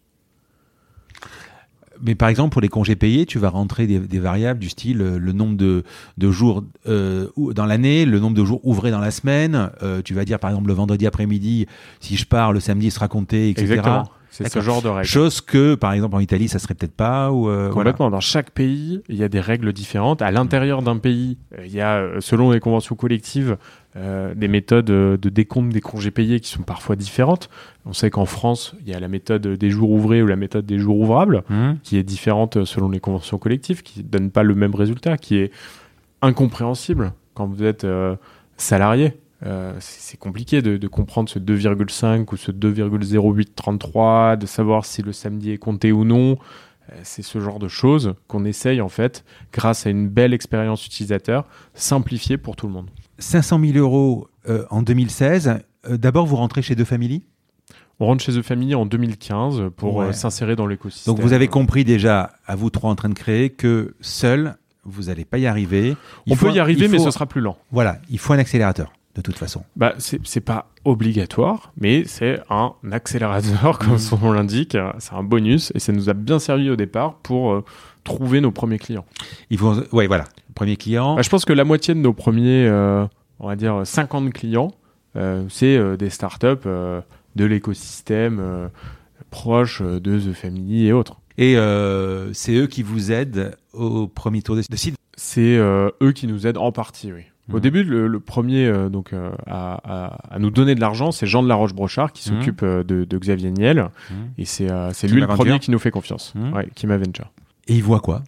mais par exemple, pour les congés payés, tu vas rentrer des, variables du style euh, le nombre de, jours euh, dans l'année, le nombre de jours ouvrés dans la semaine. Euh, tu vas dire, par exemple, le vendredi après-midi, si je pars, le samedi sera compté, etc. C'est ce genre de règles. Chose que, par exemple, en Italie, ça serait peut-être pas. Ou Complètement. Dans chaque pays, il y a des règles différentes. À l'intérieur d'un pays, il y a, selon les conventions collectives, euh, des méthodes de décompte des congés payés qui sont parfois différentes. On sait qu'en France, il y a la méthode des jours ouvrés ou la méthode des jours ouvrables, mmh. qui est différente selon les conventions collectives, qui ne donne pas le même résultat, qui est incompréhensible quand vous êtes euh, salarié. Euh, c'est compliqué de, de, comprendre ce 2,5 ou ce 2,0833, de savoir si le samedi est compté ou non. C'est ce genre de choses qu'on essaye en fait, grâce à une belle expérience utilisateur, simplifier pour tout le monde. 500 000 euros euh, en 2016. Euh, d'abord, vous rentrez chez deux familles on rentre chez The Family en 2015 pour euh, s'insérer dans l'écosystème. Donc vous avez compris déjà, à vous trois en train de créer, que seul, vous n'allez pas y arriver. on peut y arriver, mais ce sera plus lent. Voilà, il faut un accélérateur, de toute façon. Bah, c'est pas obligatoire, mais c'est un accélérateur, comme son nom l'indique. C'est un bonus, et ça nous a bien servi au départ pour trouver nos premiers clients. Il faut, ouais, voilà, premier client. Bah, je pense que la moitié de nos premiers, euh, on va dire 50 clients, euh, c'est euh, des startups de l'écosystème proche de The Family et autres. Et c'est eux qui vous aident au premier tour de site C'est eux qui nous aident en partie, oui. Au mmh. début, le, premier donc à, nous donner de l'argent, c'est Jean de la Roche-Brochard qui mmh. s'occupe de, Xavier Niel. Mmh. Et c'est lui le premier qui nous fait confiance, ouais, qui m'aventure. Et il voit quoi?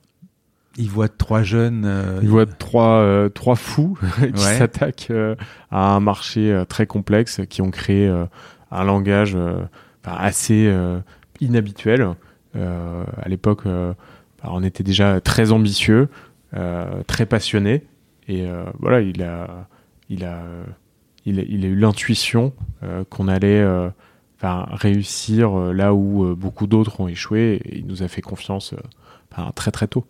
Il voit trois jeunes. Euh, il voit trois, euh, trois fous qui s'attaquent euh, à un marché très complexe, qui ont créé un langage assez inhabituel. à l'époque, bah, on était déjà très ambitieux, très passionné, et voilà, il a, il a, il a, il a eu l'intuition qu'on allait réussir là où beaucoup d'autres ont échoué, et il nous a fait confiance très très tôt.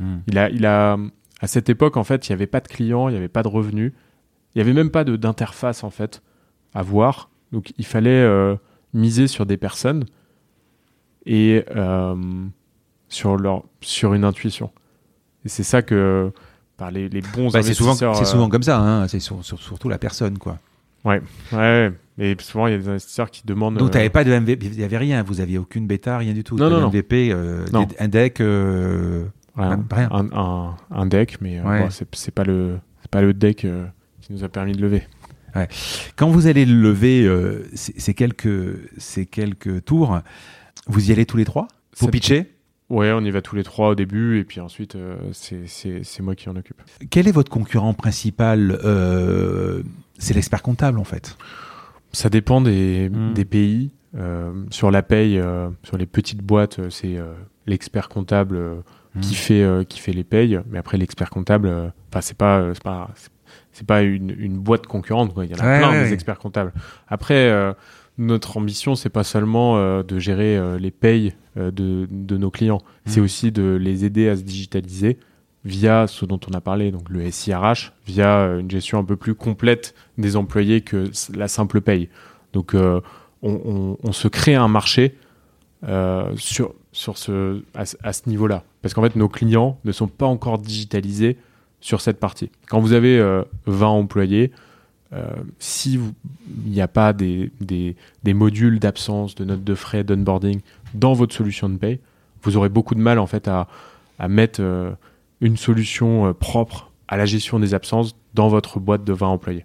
Hmm. Il, a, il a, à cette époque, en fait, il n'y avait pas de clients, il n'y avait pas de revenus, il n'y avait même pas d'interface, en fait, à voir. Donc, il fallait euh, miser sur des personnes et euh, sur, leur, sur une intuition. Et c'est ça que, par les, les bons bah, investisseurs... C'est souvent, souvent, comme ça, hein, c'est surtout la personne, quoi. Ouais, ouais. Mais souvent, il y a des investisseurs qui demandent. Donc, tu n'avais euh, pas de MVP, il n'y avait rien, vous aviez aucune bêta, rien du tout. Non, non, non. MVP, euh, Non. un deck. euh, rien. rien. Un, un, un deck, mais euh, Ouais. bon, c'est pas le pas le deck euh, qui nous a permis de lever. Quand vous allez le lever, euh, ces quelques, ces quelques tours, vous y allez tous les trois? Pour pitcher Ouais, on y va tous les trois au début, et puis ensuite, euh, c'est- moi qui en occupe. Quel est votre concurrent principal euh, C'est l'expert comptable en fait. Ça dépend des, Mm. des pays. Euh, sur la paye, euh, sur les petites boîtes, c'est euh, l'expert comptable qui fait euh, qui fait les payes. Mais après, l'expert comptable, euh, enfin, c'est pas euh, c'est pas pas une, une boîte concurrente. Quoi. Il y en a Ouais, plein ouais, des ouais. experts comptables. Après, euh, notre ambition, c'est pas seulement euh, de gérer euh, les payes euh, de, de nos clients, c'est Mm. aussi de les aider à se digitaliser via ce dont on a parlé, donc le SIRH, via une gestion un peu plus complète des employés que la simple paye. Donc, on, on- on se crée un marché sur, sur ce, à, ce- à ce niveau-là. Parce qu'en fait, nos clients ne sont pas encore digitalisés sur cette partie. Quand vous avez euh, 20 employés, si vous- il n'y a pas des, des, modules d'absence, de notes de frais, d'onboarding dans votre solution de paye, vous aurez beaucoup de mal en fait à, à mettre euh, une solution euh, propre à la gestion des absences dans votre boîte de 20 employés.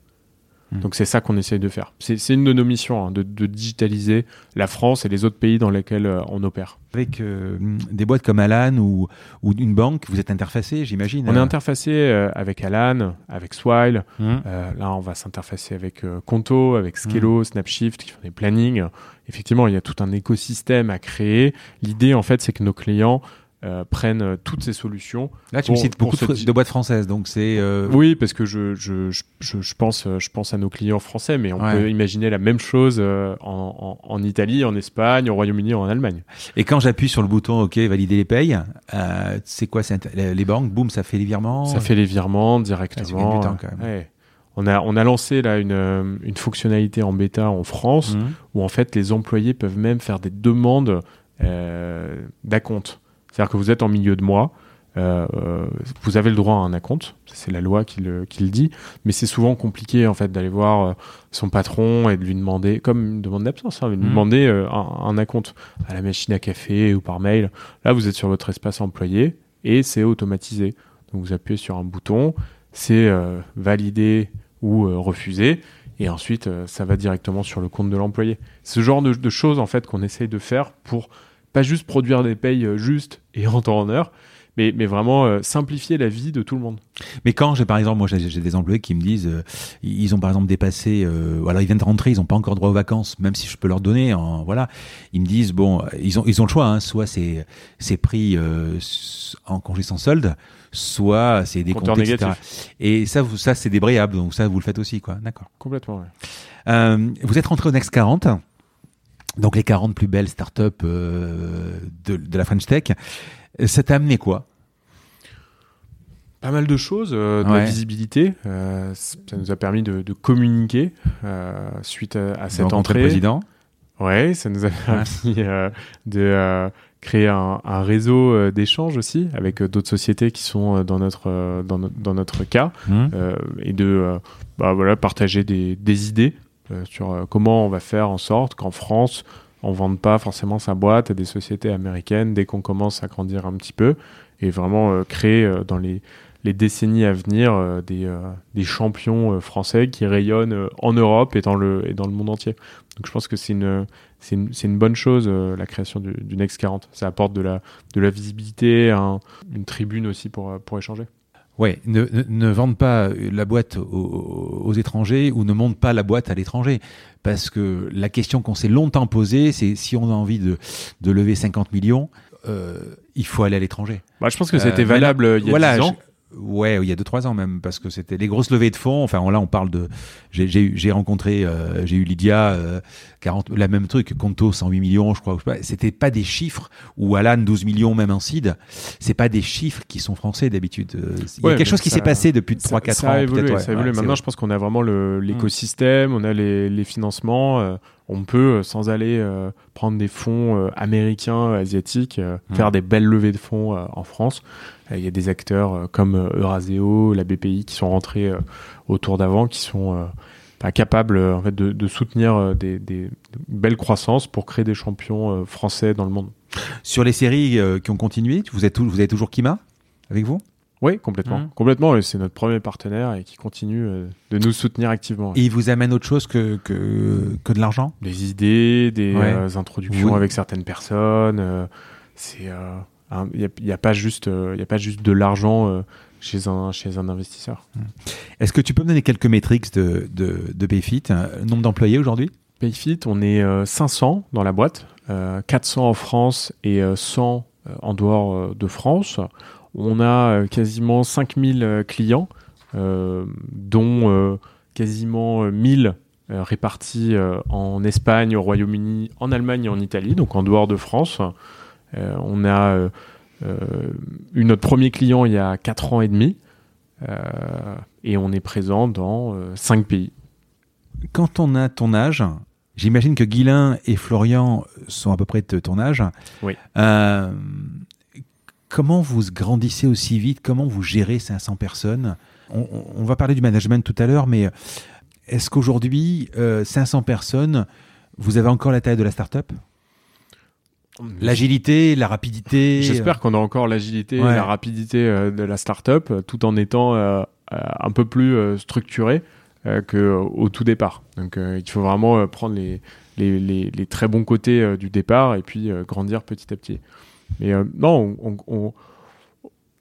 Hmm. Donc c'est ça qu'on essaye de faire. C'est une de nos missions, hein, de, de digitaliser la France et les autres pays dans lesquels euh, on opère. Avec euh, des boîtes comme Alan ou, ou une banque, vous êtes interfacé, j'imagine. On est interfacé euh, avec Alan, avec Swile. Euh, là, on va s'interfacer avec Conto, avec Skello, Snapshift qui font des plannings. Effectivement, il y a tout un écosystème à créer. L'idée, en fait, c'est que nos clients euh, prennent euh, toutes ces solutions. Là, tu me cites beaucoup de, de boîtes françaises, donc c'est. euh, Oui, parce que je, je, je, pense, je pense à nos clients français, mais on Ouais. peut imaginer la même chose en, en, en Italie, en Espagne, au Royaume-Uni, en Allemagne. Et quand j'appuie sur le bouton OK, valider les payes, euh, c'est quoi les banques Boum, ça fait les virements. Ça fait les virements Ah, directement. du temps, quand même. Ouais. On a, on a lancé là une, une fonctionnalité en bêta en France Hum. où en fait les employés peuvent même faire des demandes d'acompte. C'est-à-dire que vous êtes en milieu de mois, euh, euh, vous avez le droit à un acompte, c'est la loi qui le, qui le dit, mais c'est souvent compliqué en fait d'aller voir euh, son patron et de lui demander, comme une demande d'absence, hein, de lui Mhm. demander euh, un, un acompte à la machine à café ou par mail. Là, vous êtes sur votre espace employé et c'est automatisé. Donc vous appuyez sur un bouton, c'est euh, validé ou refusé. Et ensuite, ça va directement sur le compte de l'employé. Ce genre de, de choses en fait qu'on essaye de faire pour pas juste produire des payes euh, justes et en temps en heure, mais, mais vraiment euh, simplifier la vie de tout le monde. Mais quand j'ai par exemple, moi j'ai des employés qui me disent, euh, ils ont par exemple dépassé, euh, voilà, ils viennent de rentrer, ils n'ont pas encore droit aux vacances, même si je peux leur donner, en, voilà, ils me disent bon, ils ont ils ont le choix, hein, soit c'est c'est pris en congé sans solde, soit c'est des comptes, etc. Et ça, vous, ça c'est débrayable, donc ça vous le faites aussi, quoi, d'accord. Complètement, ouais. Vous êtes rentré au Next 40, donc les 40 plus belles startups euh, de, de la French Tech. Ça t'a amené quoi? Pas mal de choses, euh, de la visibilité. euh, ça nous a permis de, de communiquer euh, suite à, à cette entrée. président. Ouais, ça nous a permis euh, de euh, créer un, un réseau euh, d'échanges aussi avec euh, d'autres sociétés qui sont euh, dans notre euh, dans, no- dans notre cas. Euh, et de euh, bah, voilà partager des, des idées. euh, sur euh, comment on va faire en sorte qu'en France on vende pas forcément sa boîte à des sociétés américaines dès qu'on commence à grandir un petit peu et vraiment euh, créer euh, dans les décennies à venir euh, des, euh, des champions euh, français qui rayonnent euh, en Europe et dans le, et dans le monde entier. Donc je pense que c'est une, une, une bonne chose, euh, la création du, du Next 40. Ça apporte de la, de la visibilité, un- une tribune aussi pour, euh, pour échanger. Ouais, ne, ne, ne vendent pas la boîte aux, aux étrangers ou ne montent pas la boîte à l'étranger. Parce que la question qu'on s'est longtemps posée, c'est si on a envie de, de lever 50 millions, euh, il faut aller à l'étranger. Bah, je pense que Euh, c'était là- valable euh, il y a voilà, 10 ans. Ouais, il y a 2-3 ans même, parce que c'était les grosses levées de fonds. Enfin, là, on parle de. J'ai rencontré, euh, j'ai eu Lydia, euh, 40, la même truc, Conto 108 millions, je crois. C'était pas des chiffres, ou Alan 12 millions, même en seed. C'est pas des chiffres qui sont français d'habitude. Euh, Il y a quelque chose qui s'est passé depuis Ça- 3-4 ça ans. a évolué, ouais. ça a évolué. Ouais, Maintenant, je pense qu'on a vraiment l'écosystème, on a les, les financements. euh, on peut, euh, sans aller euh, prendre des fonds américains, asiatiques, euh, Mm. faire des belles levées de fonds euh, en France. Euh, Il y a des acteurs euh, comme euh, Euraseo, la BPI qui sont rentrés euh, au tour d'avant, qui sont euh, capable en fait de, soutenir des, des, belles croissances pour créer des champions français dans le monde. Sur les séries qui ont continué, vous êtes vous avez toujours Kima avec vous? Oui, complètement. Mmh. Complètement. C'est notre premier partenaire et qui continue de nous soutenir activement. Et il vous amène autre chose que, que, que de l'argent? Des idées, des euh, introductions avec certaines personnes. Euh, c'est il n'y a, pas juste il a pas juste de l'argent chez un chez un investisseur. Mmh. Est-ce que tu peux me donner quelques métriques de de, de Payfit Nombre d'employés aujourd'hui? Payfit, on est 500 dans la boîte, 400 en France et 100 en dehors de France. On a euh, quasiment 5000 euh, clients, euh, dont quasiment 1000 répartis en Espagne, au Royaume-Uni, en Allemagne et en Italie, donc en dehors de France. On a eu notre premier client il y a 4 ans et demi et on est présent dans 5 pays. Quand on a ton âge, j'imagine que Guilain et Florian sont à peu près de ton âge. Oui. Comment vous grandissez aussi vite? Comment vous gérez 500 personnes? On, va parler du management tout à l'heure, mais est-ce qu'aujourd'hui, 500 euh, personnes, vous avez encore la taille de la start-up? L'agilité, la rapidité. J'espère qu'on a encore l'agilité, et la rapidité euh, de la start-up, tout en étant euh, un peu plus structuré qu'au tout départ. Donc, il faut vraiment prendre les, les, très bons côtés du départ et puis grandir petit à petit. Mais euh, non, on,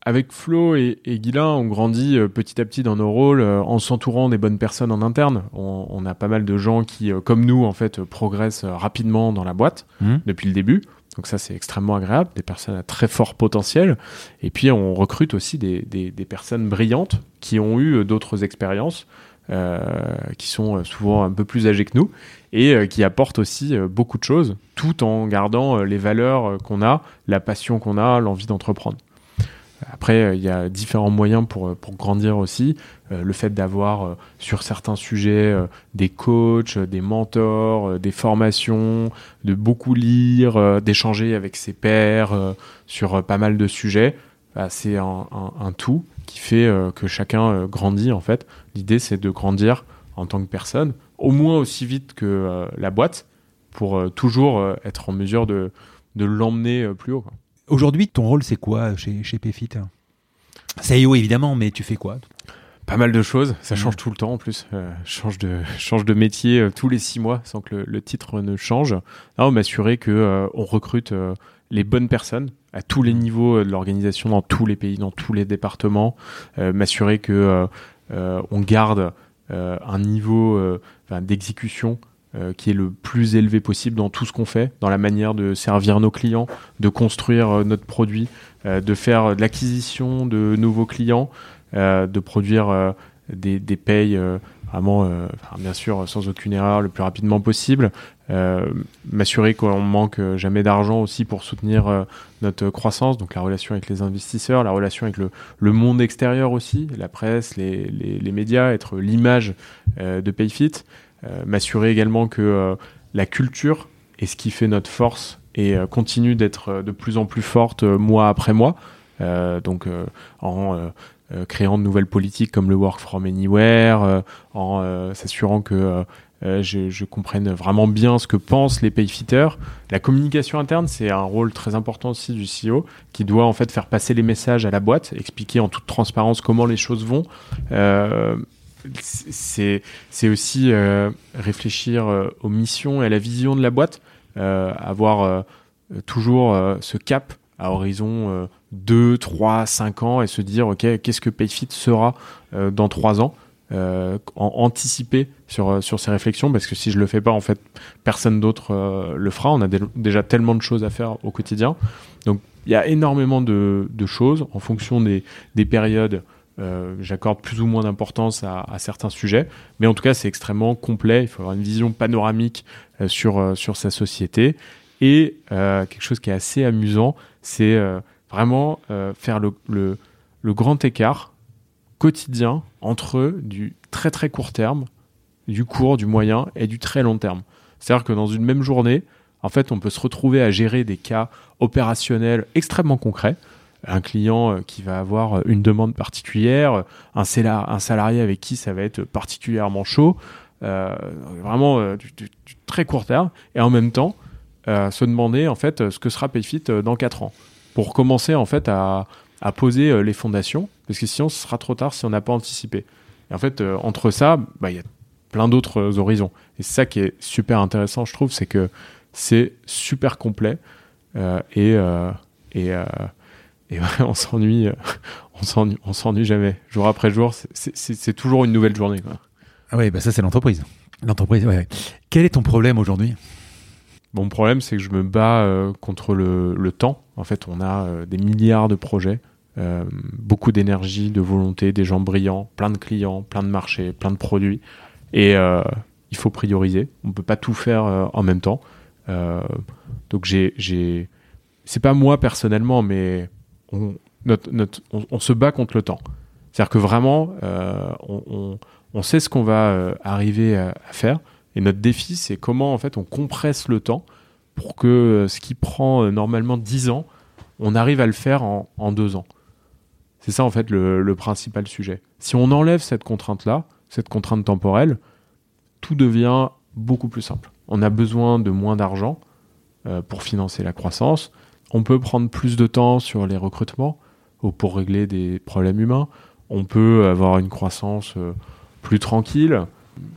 avec Flo et, et on grandit euh, petit à petit dans nos rôles euh, en s'entourant des bonnes personnes en interne. On, a pas mal de gens qui, comme nous, en fait, progressent rapidement dans la boîte mmh. depuis le début. Donc ça, c'est extrêmement agréable, des personnes à très fort potentiel. Et puis, on recrute aussi des, personnes brillantes qui ont eu d'autres expériences, euh, qui sont souvent un peu plus âgés que nous et euh, qui apportent aussi euh, beaucoup de choses, tout en gardant les valeurs qu'on a, la passion qu'on a, l'envie d'entreprendre. Après, il y a différents moyens pour, pour grandir aussi. le fait d'avoir sur certains sujets des coachs, des mentors, des formations, de beaucoup lire, d'échanger avec ses pairs sur pas mal de sujets, bah, c'est un, un, tout qui fait que chacun grandit en fait. L'idée, c'est de grandir en tant que personne, au moins aussi vite que euh, la boîte pour euh, toujours euh, être en mesure de, de l'emmener plus haut. Aujourd'hui, ton rôle, c'est quoi chez, chez PFIT CEO évidemment, mais tu fais quoi? Pas mal de choses, ça change tout le temps en plus. change de change de métier tous les six mois sans que le, titre ne change. on m'assurer que on recrute les bonnes personnes à tous les niveaux de l'organisation, dans tous les pays, dans tous les départements. m'assurer que on garde un niveau d'exécution euh, qui est le plus élevé possible dans tout ce qu'on fait, dans la manière de servir nos clients, de construire euh, notre produit, euh, de faire de l'acquisition de nouveaux clients, de produire des, des payes vraiment, bien sûr, sans aucune erreur, le plus rapidement possible. M'assurer qu'on ne manque jamais d'argent aussi pour soutenir notre croissance, donc la relation avec les investisseurs, la relation avec le, le monde extérieur aussi, la presse, les, les, les médias, être l'image de Payfit. Euh, m'assurer également que euh, la culture est ce qui fait notre force et euh, continue d'être de plus en plus forte mois après mois. donc en créant de nouvelles politiques comme le Work from Anywhere, en s'assurant que je, comprenne vraiment bien ce que pensent les payfitters. La communication interne, c'est un rôle très important aussi du CEO qui doit en fait faire passer les messages à la boîte, expliquer en toute transparence comment les choses vont. C'est aussi euh, réfléchir euh, aux missions et à la vision de la boîte, euh, avoir toujours ce cap à horizon 2, 3, 5 ans et se dire ok qu'est-ce que Payfit sera dans 3 ans anticiper sur, sur ces réflexions parce que si je le fais pas en fait personne d'autre le fera. On a déjà tellement de choses à faire au quotidien. Donc il y a énormément de, de choses en fonction des, des périodes euh, j'accorde plus ou moins d'importance à, certains sujets, mais en tout cas c'est extrêmement complet. Il faut avoir une vision panoramique euh, sur euh, sur sa société et quelque chose qui est assez amusant, c'est vraiment faire le, le, le, grand écart quotidien entre du très très court terme, du court, du moyen et du très long terme. C'est-à-dire que dans une même journée, en fait, on peut se retrouver à gérer des cas opérationnels extrêmement concrets un client euh, qui va avoir euh, une demande particulière, un, salarié avec qui ça va être particulièrement chaud, vraiment du, très court terme, et en même temps se demander en fait ce que sera Payfit dans 4 ans, pour commencer en fait à, à poser les fondations, parce que sinon ce sera trop tard si on n'a pas anticipé. Et en fait, entre ça, bah, il y a plein d'autres horizons. Et c'est ça qui est super intéressant, je trouve, c'est que c'est super complet euh, et, euh, euh, et on s'ennuie, on s'ennuie, on s'ennuie jamais. Jour après jour, c'est toujours une nouvelle journée. Quoi. Ah oui, bah ça c'est l'entreprise. L'entreprise, ouais. Quel est ton problème aujourd'hui? Mon problème, c'est que je me bats contre le, le, temps. En fait, on a des milliards de projets. Euh, beaucoup d'énergie, de volonté, des gens brillants, plein de clients, plein de marchés, plein de produits. Et euh, il faut prioriser. On ne peut pas tout faire euh, en même temps. donc j'ai, j'ai, c'est pas moi personnellement, mais on, se bat contre le temps. C'est-à-dire que vraiment, on, on, sait ce qu'on va arriver à, faire. Et notre défi, c'est comment en fait on compresse le temps pour que ce qui prend normalement 10 ans, on arrive à le faire en, en deux ans. C'est ça en fait le, principal sujet. Si on enlève cette contrainte-là, cette contrainte temporelle, tout devient beaucoup plus simple. On a besoin de moins d'argent euh, pour financer la croissance. On peut prendre plus de temps sur les recrutements ou pour régler des problèmes humains. On peut avoir une croissance euh, plus tranquille,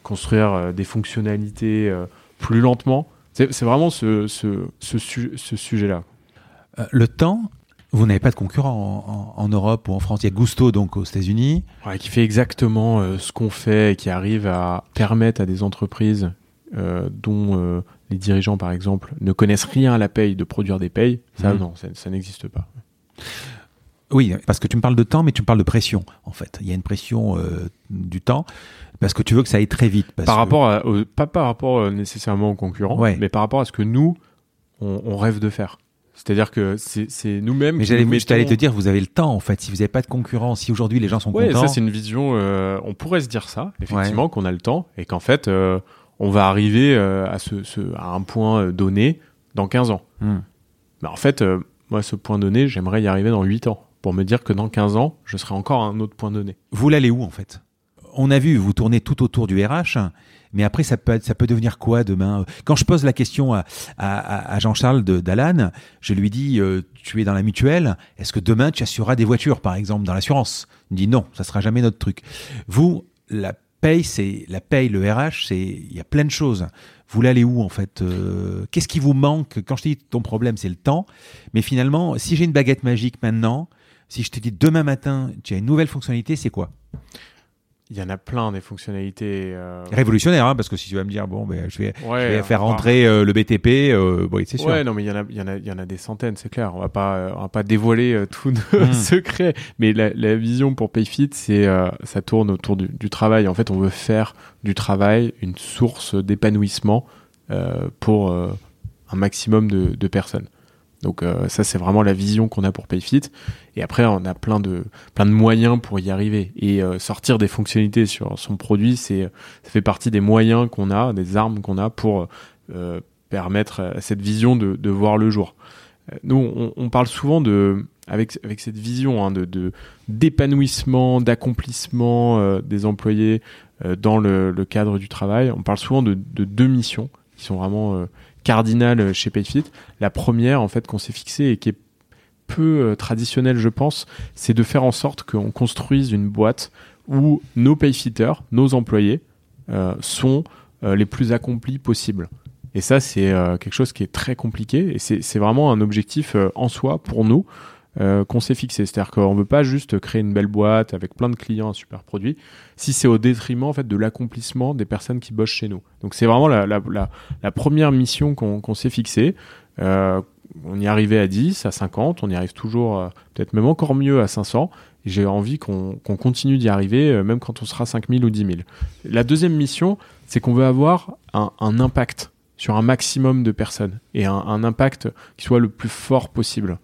construire euh, des fonctionnalités plus lentement. C'est vraiment ce, ce sujet-là. le temps, vous n'avez pas de concurrent en, Europe ou en France. Il y a Gusto donc aux États-Unis. qui fait exactement euh, ce qu'on fait et qui arrive à permettre à des entreprises euh, dont euh, les dirigeants, par exemple, ne connaissent rien à la paye de produire des payes. Ça, mhm. non, ça, n'existe pas. Oui, parce que tu me parles de temps, mais tu me parles de pression, en fait. Il y a une pression du temps, parce que tu veux que ça aille très vite. par rapport à, pas par rapport nécessairement aux concurrents, mais par rapport à ce que nous, on rêve de faire. C'est-à-dire que c'est nous-mêmes. Mais j'allais mettons... te dire, vous avez le temps en fait. Si vous n'avez pas de concurrence, si aujourd'hui les gens sont ouais, contents. ça c'est une vision. Euh, on pourrait se dire ça, effectivement, qu'on a le temps et qu'en fait, euh, on va arriver euh, à, ce, à un point donné dans 15 ans. Hmm. Mais en fait, moi, ce point donné, j'aimerais y arriver dans 8 ans pour me dire que dans 15 ans, je serai encore à un autre point donné. Vous l'allez où en fait? On a vu, vous tournez tout autour du RH. Mais après, ça peut, ça peut devenir quoi demain? Quand je pose la question à, à, à Jean-Charles d'Alan, je lui dis euh, Tu es dans la mutuelle, est-ce que demain tu assureras des voitures, par exemple, dans l'assurance? Il me dit Non, ça sera jamais notre truc. Vous, la paye, c'est la paye, le RH, c'est il y a plein de choses. Vous l'allez où en fait euh, Qu'est-ce qui vous manque? Quand je te dis ton problème, c'est le temps. Mais finalement, si j'ai une baguette magique maintenant, si je te dis demain matin, tu as une nouvelle fonctionnalité, c'est quoi? Il y en a plein des fonctionnalités euh... révolutionnaires hein, parce que si tu vas me dire bon ben je vais, je vais faire rentrer euh, le BTP euh, bon, c'est sûr. Ouais non mais il y en a il y en a il y en a des centaines c'est clair. On va pas on va pas dévoiler tous nos hmm. secrets. Mais la, la, vision pour Payfit c'est ça tourne autour du, du, travail. En fait on veut faire du travail une source d'épanouissement pour un maximum de, de personnes donc euh, ça c'est vraiment la vision qu'on a pour PayFit. Et après on a plein de plein de moyens pour y arriver. Et euh, sortir des fonctionnalités sur son produit, c'est ça fait partie des moyens qu'on a, des armes qu'on a pour euh, permettre à cette vision de, de voir le jour. Nous on, on, parle souvent de avec avec cette vision hein, de d'épanouissement, d'accomplissement des employés dans le, le, cadre du travail. On parle souvent de, de deux missions qui sont vraiment cardinale chez Payfit. La première, en fait, qu'on s'est fixée et qui est peu euh, traditionnelle, je pense, c'est de faire en sorte qu'on construise une boîte où nos payfitters, nos employés, euh, sont euh, les plus accomplis possibles. Et ça, c'est quelque chose qui est très compliqué et c'est vraiment un objectif en soi pour nous euh, qu'on s'est fixé. C'est-à-dire qu'on ne veut pas juste créer une belle boîte avec plein de clients, un super produit, si c'est au détriment en fait de l'accomplissement des personnes qui bossent chez nous. Donc c'est vraiment la, première mission qu'on s'est fixée. Euh, on y arrivait à 10, à 50, on y arrive toujours, euh, peut-être même encore mieux à 500. J'ai envie qu'on continue d'y arriver, même quand on sera 5000 ou 10 000. La deuxième mission, c'est qu'on veut avoir un, impact sur un maximum de personnes et un impact qui soit le plus fort possible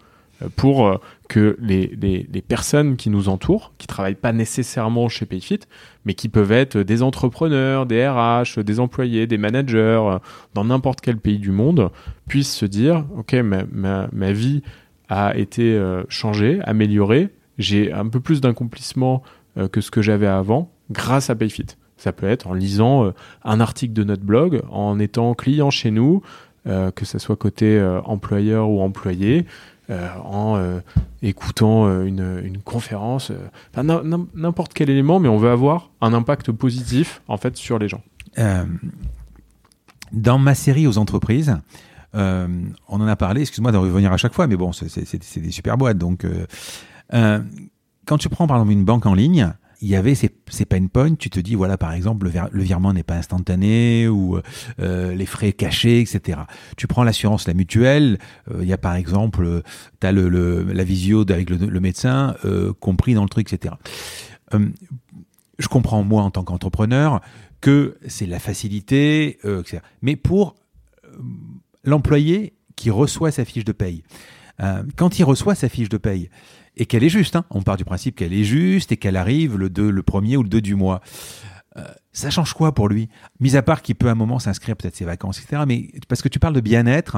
pour euh, que les, personnes qui nous entourent, qui travaillent pas nécessairement chez Payfit, mais qui peuvent être des entrepreneurs, des RH, des employés, des managers, euh, dans n'importe quel pays du monde, puissent se dire, OK, ma, ma, ma vie a été euh, changée, améliorée, j'ai un peu plus d'accomplissement que ce que j'avais avant grâce à Payfit. Ça peut être en lisant un article de notre blog, en étant client chez nous, que ce soit côté employeur ou employé, en écoutant une, une, conférence, n'importe quel élément, mais on veut avoir un impact positif en fait sur les gens. dans ma série aux entreprises, euh, on en a parlé, excuse-moi de revenir à chaque fois, mais bon, c'est des super boîtes. Donc, euh, euh, quand tu prends par exemple une banque en ligne, il y avait ces, pain points, tu te dis, voilà, par exemple, le, virement n'est pas instantané ou les frais cachés, etc. Tu prends l'assurance, la mutuelle, il y a par exemple, tu as le, la visio avec le, médecin compris dans le truc, etc. je comprends, moi, en tant qu'entrepreneur, que c'est la facilité, etc. Mais pour l'employé qui reçoit sa fiche de paye, euh, quand il reçoit sa fiche de paye, et qu'elle est juste, hein, on part du principe qu'elle est juste et qu'elle arrive le 2, le premier ou le 2 du mois, euh, ça change quoi pour lui? Mis à part qu'il peut à un moment s'inscrire peut-être ses vacances, etc. Mais parce que tu parles de bien-être,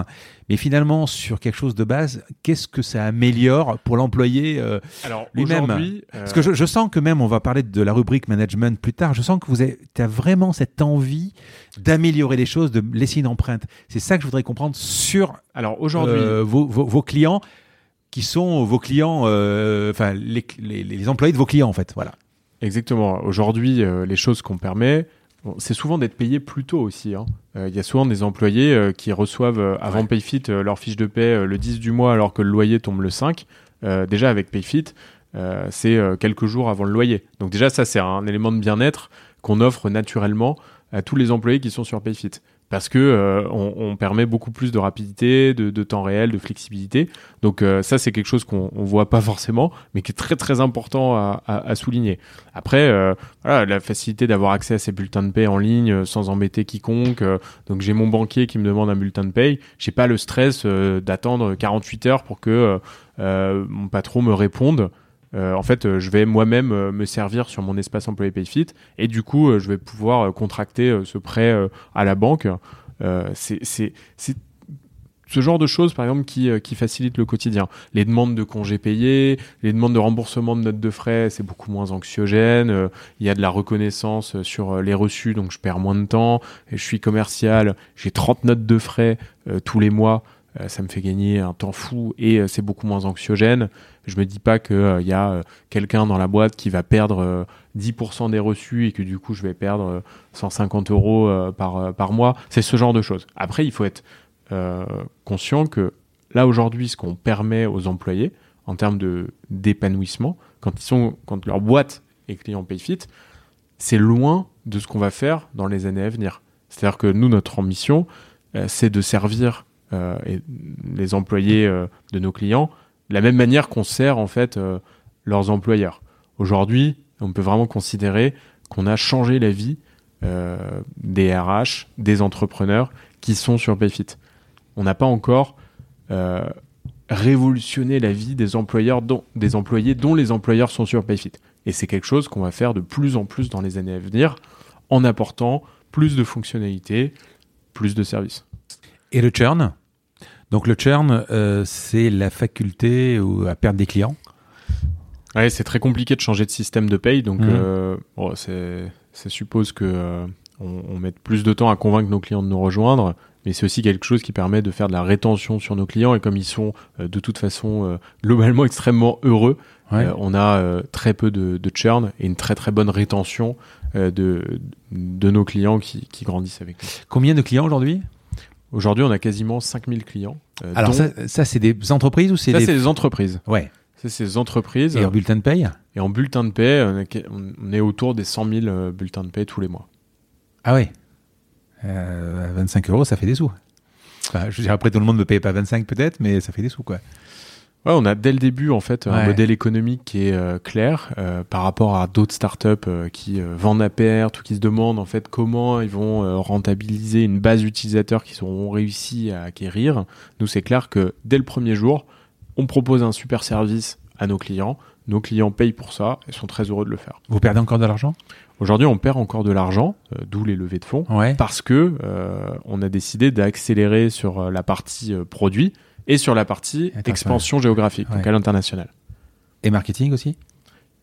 mais finalement sur quelque chose de base, qu'est-ce que ça améliore pour l'employé euh, lui-même? euh, Parce que je, sens que même, on va parler de la rubrique management plus tard, je sens que vous avez as vraiment cette envie d'améliorer les choses, de laisser une empreinte. C'est ça que je voudrais comprendre sur Alors aujourd'hui, vos, vos, clients qui sont vos clients, enfin les, les, les employés de vos clients en fait. Voilà. Exactement. Aujourd'hui, euh, les choses qu'on permet, c'est souvent d'être payé plus tôt aussi. Hein. Euh, il y a souvent des employés euh, qui reçoivent avant PayFit leur fiche de paie le 10 du mois alors que le loyer tombe le 5. déjà avec PayFit, c'est quelques jours avant le loyer. Donc déjà ça c'est un élément de bien-être qu'on offre naturellement à tous les employés qui sont sur PayFit parce que euh, on, permet beaucoup plus de rapidité, de, temps réel, de flexibilité. Donc euh, ça, c'est quelque chose qu'on on voit pas forcément, mais qui est très très important à, souligner. Après, euh, voilà, la facilité d'avoir accès à ces bulletins de paie en ligne sans embêter quiconque. donc j'ai mon banquier qui me demande un bulletin de paie, j'ai pas le stress d'attendre 48 heures pour que mon patron me réponde. Euh, en fait, euh, je vais moi-même euh, me servir sur mon espace employé PayFit et du coup, je vais pouvoir contracter ce prêt à la banque. c'est ce genre de choses, par exemple, qui, qui facilitent le quotidien. Les demandes de congés payés, les demandes de remboursement de notes de frais, c'est beaucoup moins anxiogène. Il y a de la reconnaissance sur les reçus, donc je perds moins de temps. Et je suis commercial, j'ai 30 notes de frais tous les mois. Ça me fait gagner un temps fou et c'est beaucoup moins anxiogène. Je me dis pas qu'il euh, y a euh, quelqu'un dans la boîte qui va perdre 10% euh, des reçus et que du coup je vais perdre 150 euros par, par mois. C'est ce genre de choses. Après, il faut être conscient que là aujourd'hui, ce qu'on permet aux employés en termes de d'épanouissement, quand ils sont, quand leur boîte est client PayFit, c'est loin de ce qu'on va faire dans les années à venir. C'est-à-dire que nous, notre ambition, c'est de servir les employés de nos clients la même manière qu'on sert en fait euh, leurs employeurs. Aujourd'hui, on peut vraiment considérer qu'on a changé la vie euh, des RH, des entrepreneurs qui sont sur Payfit. On n'a pas encore euh, révolutionné la vie des employeurs, dont, des employés dont les employeurs sont sur Payfit. Et c'est quelque chose qu'on va faire de plus en plus dans les années à venir, en apportant plus de fonctionnalités, plus de services. Et le churn? Donc le churn, euh, c'est la faculté à perdre des clients? Ouais, c'est très compliqué de changer de système de paye, donc mmh. euh, bon, ça suppose que euh, on, mette plus de temps à convaincre nos clients de nous rejoindre, mais c'est aussi quelque chose qui permet de faire de la rétention sur nos clients et comme ils sont de toute façon globalement extrêmement heureux, on a très peu de, de, churn et une très très bonne rétention de, de nos clients qui, qui grandissent avec nous. Combien de clients aujourd'hui? Aujourd'hui, on a quasiment 5000 clients. Euh, Alors ça, ça c'est des entreprises ou c'est Ça, des... c'est des entreprises. Ouais. C'est des entreprises. Et en bulletin de paye Et en bulletin de paye, on est, autour des 100 000 euh, bulletins de paye tous les mois. Ah ouais euh, 25 euros, ça fait des sous. Enfin, je veux dire, après, tout le monde ne paye pas 25 peut-être, mais ça fait des sous, quoi on a dès le début en fait un modèle économique qui est euh, clair euh, par rapport à d'autres startups euh, qui vendent à perte ou qui se demandent en fait comment ils vont rentabiliser une base d'utilisateurs qu'ils auront réussi à acquérir. Nous, c'est clair que dès le premier jour, on propose un super service à nos clients. Nos clients payent pour ça et sont très heureux de le faire. Vous perdez encore de l'argent? Aujourd'hui, on perd encore de l'argent, d'où les levées de fonds, parce que on a décidé d'accélérer sur la partie produit et sur la partie expansion géographique, donc à l'international. Et marketing aussi?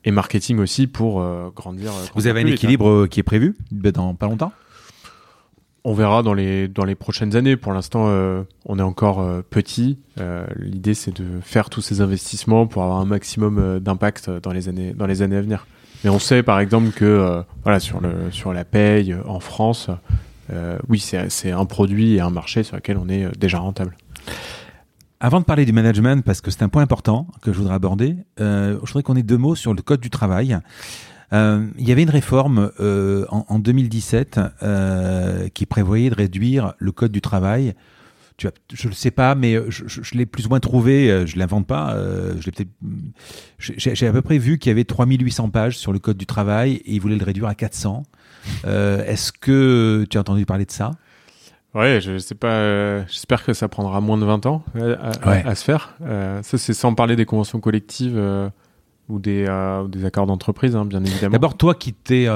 Et marketing aussi pour euh, grandir. euh, Vous avez un vite, hein. équilibre euh, qui est prévu dans pas longtemps? On verra dans les dans les prochaines années. Pour l'instant, euh, on est encore euh, petit. Euh, L'idée, c'est de faire tous ces investissements pour avoir un maximum d'impact dans les années dans les années à venir. Mais on sait, par exemple, que voilà sur le sur la paye en France, oui, c'est un produit et un marché sur lequel on est déjà rentable. Avant de parler du management, parce que c'est un point important que je voudrais aborder, euh, je voudrais qu'on ait deux mots sur le code du travail. Euh, il y avait une réforme euh, en, en 2017 euh, qui prévoyait de réduire le code du travail. Tu as, je ne le sais pas, mais je, je- je l'ai plus ou moins trouvé. euh, Je l'invente pas. euh. J'ai à peu près vu qu'il y avait 3800 pages sur le code du travail et ils voulaient le réduire à 400. Euh, Est-ce que tu as entendu parler de ça? Ouais, je sais pas. euh, J'espère que ça prendra moins de 20 ans euh, à, à- Ouais. à se faire. Euh, ça, c'est sans parler des conventions collectives ou des, ou des accords d'entreprise, hein, bien évidemment. D'abord, toi qui t'es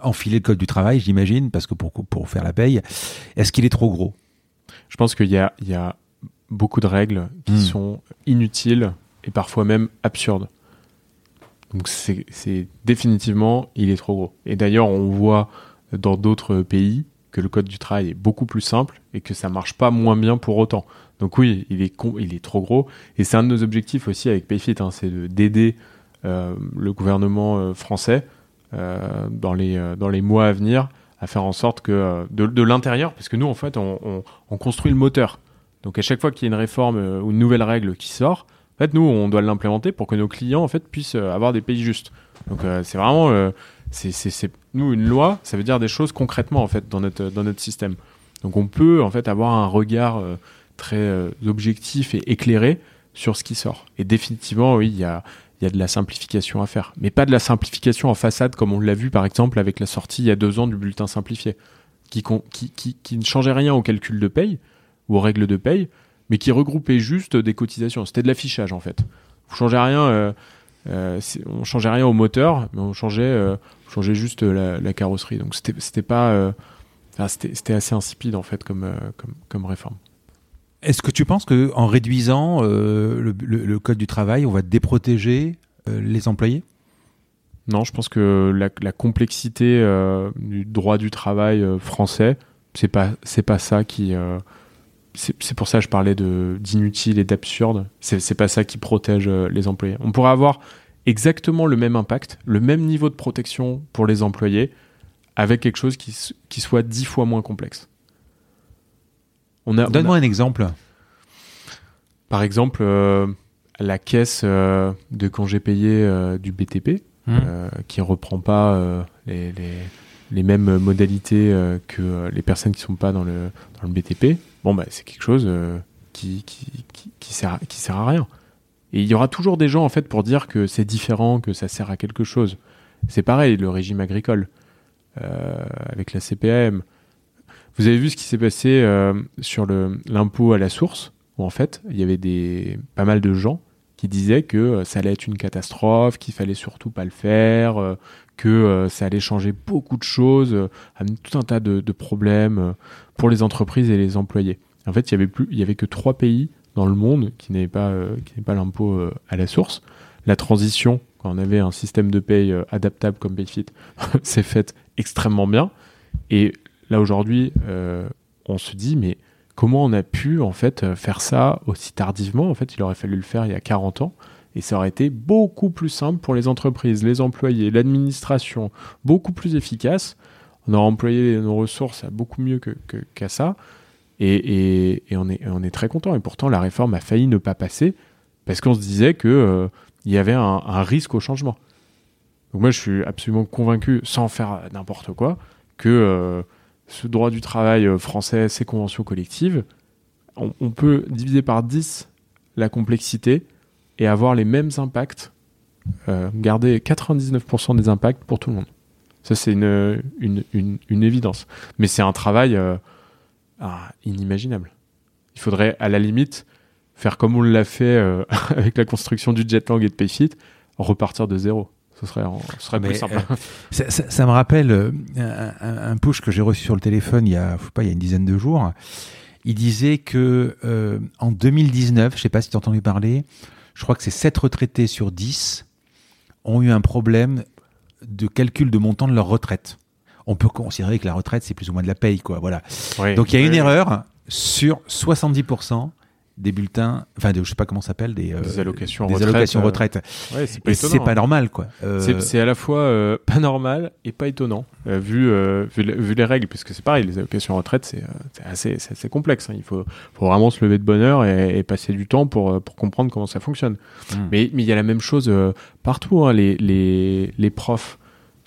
enfilé le code du travail, j'imagine, parce que pour, pour faire la paye, est-ce qu'il est trop gros? Je pense qu'il y a, il y a beaucoup de règles qui Hmm. sont inutiles et parfois même absurdes. Donc c'est définitivement, il est trop gros. Et d'ailleurs, on voit dans d'autres pays que le code du travail est beaucoup plus simple et que ça marche pas moins bien pour autant. Donc oui, il est, con- il est trop gros. Et c'est un de nos objectifs aussi avec Payfit, hein, c'est de- d'aider euh, le gouvernement euh, français euh, dans, les, dans les mois à venir à faire en sorte que de, de l'intérieur, parce que nous en fait on, on- on construit le moteur. Donc à chaque fois qu'il y a une réforme ou une nouvelle règle qui sort, en fait nous on doit l'implémenter pour que nos clients en fait puissent avoir des pays justes. Donc c'est vraiment c'est- nous une loi, ça veut dire des choses concrètement en fait dans notre dans notre système. Donc on peut en fait avoir un regard euh, très euh, objectif et éclairé sur ce qui sort. Et définitivement oui il y a y a de la simplification à faire, mais pas de la simplification en façade comme on l'a vu par exemple avec la sortie il y a deux ans du bulletin simplifié, qui, qui, qui, qui ne changeait rien au calcul de paye ou aux règles de paye, mais qui regroupait juste des cotisations. C'était de l'affichage en fait. Vous changez rien, euh, euh, on changeait rien au moteur, mais on changeait, euh, changeait juste la, la carrosserie. Donc c'était pas, euh, c'était assez insipide en fait comme, euh, comme, comme réforme. Est-ce que tu penses que en réduisant euh, le, le- le code du travail, on va déprotéger euh, les employés? Non, je pense que la, la complexité euh, du droit du travail français, c'est pas c'est pas ça qui c'est pour ça que je parlais de d'inutile et d'absurde. C'est c'est pas ça qui protège les employés. On pourrait avoir exactement le même impact, le même niveau de protection pour les employés, avec quelque chose qui qui soit dix fois moins complexe. A, Donne-moi un exemple. par exemple euh, la caisse euh, de congés payés euh, du BTP euh, qui reprend pas les, les, les mêmes modalités que les personnes qui sont pas dans le, dans le BTP, bon bah c'est quelque chose qui, qui, qui, qui sert à, qui sert à rien. Et il y aura toujours des gens en fait pour dire que c'est différent, que ça sert à quelque chose. C'est pareil le régime agricole euh, avec la CPAM. Vous avez vu ce qui s'est passé euh, sur l'impôt à la source où en fait il y avait des pas mal de gens qui disaient que euh, ça allait être une catastrophe, qu'il fallait surtout pas le faire, que ça allait changer beaucoup de choses, amener tout un tas de, de problèmes pour les entreprises et les employés. En fait, il y avait plus, il y avait que trois pays dans le monde qui n'avaient pas, euh, qui pas l'impôt euh, à la source. La transition, quand on avait un système de paye euh, adaptable comme Payfit, s'est faite extrêmement bien. Et là aujourd'hui, on se dit mais comment on a pu en fait faire ça aussi tardivement? En fait, il aurait fallu le faire il y a 40 ans et ça aurait été beaucoup plus simple pour les entreprises, les employés, l'administration, beaucoup plus efficace. On aurait employé nos ressources à beaucoup mieux qu'à ça et, on, est, très content. Et pourtant, la réforme a failli ne pas passer parce qu'on se disait que euh, y avait un, risque au changement. Donc moi, je suis absolument convaincu, sans faire n'importe quoi, que euh, ce droit du travail euh, français, ces conventions collectives, on, peut diviser par 10 la complexité et avoir les mêmes impacts, euh, garder 99% des impacts pour tout le monde. Ça, c'est une, évidence. Mais c'est un travail ah, inimaginable. Il faudrait, à la limite, faire comme on l'a fait euh, avec la construction du Jetlang et de Payfit, repartir de zéro. Ce serait, ce serait Mais, plus simple. euh, Ça, ça- ça me rappelle euh, un, push que j'ai reçu sur le téléphone il y a, pas, il y a une dizaine de jours. Il disait que en 2019, je sais pas si tu as entendu parler, je crois que c'est 7 retraités sur 10 ont eu un problème de calcul de montant de leur retraite. On peut considérer que la retraite, c'est plus ou moins de la paye, quoi. Voilà. Oui. Donc il y a une Oui. erreur sur 70% des bulletins, enfin, de, je sais pas comment ça s'appelle, des, euh, Des allocations des retraite, allocations euh, retraite. Ouais, c'est pas Et étonnant. c'est pas normal, quoi. Euh, C'est- à la fois pas normal et pas étonnant, vu, vu, le- vu les règles, puisque c'est pareil, les allocations retraite, c'est assez, complexe. hein. Il faut, faut vraiment se lever de bonne heure et, et passer du temps pour, pour comprendre comment ça fonctionne. Mm. Mais mais il y a la même chose partout. hein. Les, les, les profs,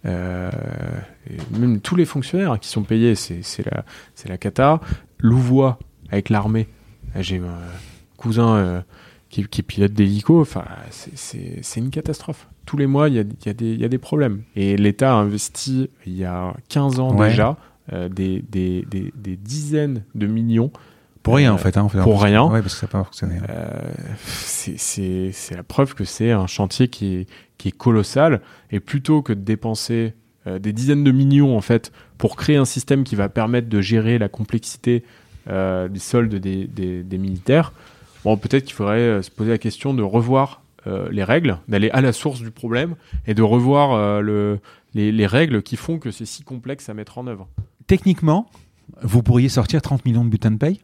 euh, et même tous les fonctionnaires hein, qui sont payés, c'est la, la cata. Louvois avec l'armée. Euh, J'ai un cousin euh, qui, qui pilote des hélicos. Enfin, c'est- une catastrophe. Tous les mois, il y a, il y a des- il y a des problèmes. Et l'État a investi il y a 15 ans Ouais. déjà euh, des, des, des, des dizaines de millions pour rien, euh, en fait. Hein, fait, pour rien. Ouais, parce que ça n'a pas fonctionné. euh, c'est- la preuve que c'est un chantier qui est, qui est colossal. Et plutôt que de dépenser euh, des dizaines de millions en fait pour créer un système qui va permettre de gérer la complexité euh, des soldes des, des- des militaires, bon, peut-être qu'il faudrait euh, se poser la question de revoir les règles, d'aller à la source du problème et de revoir le, les, les règles qui font que c'est si complexe à mettre en œuvre. Techniquement, vous pourriez sortir 30 millions de bulletins de paye?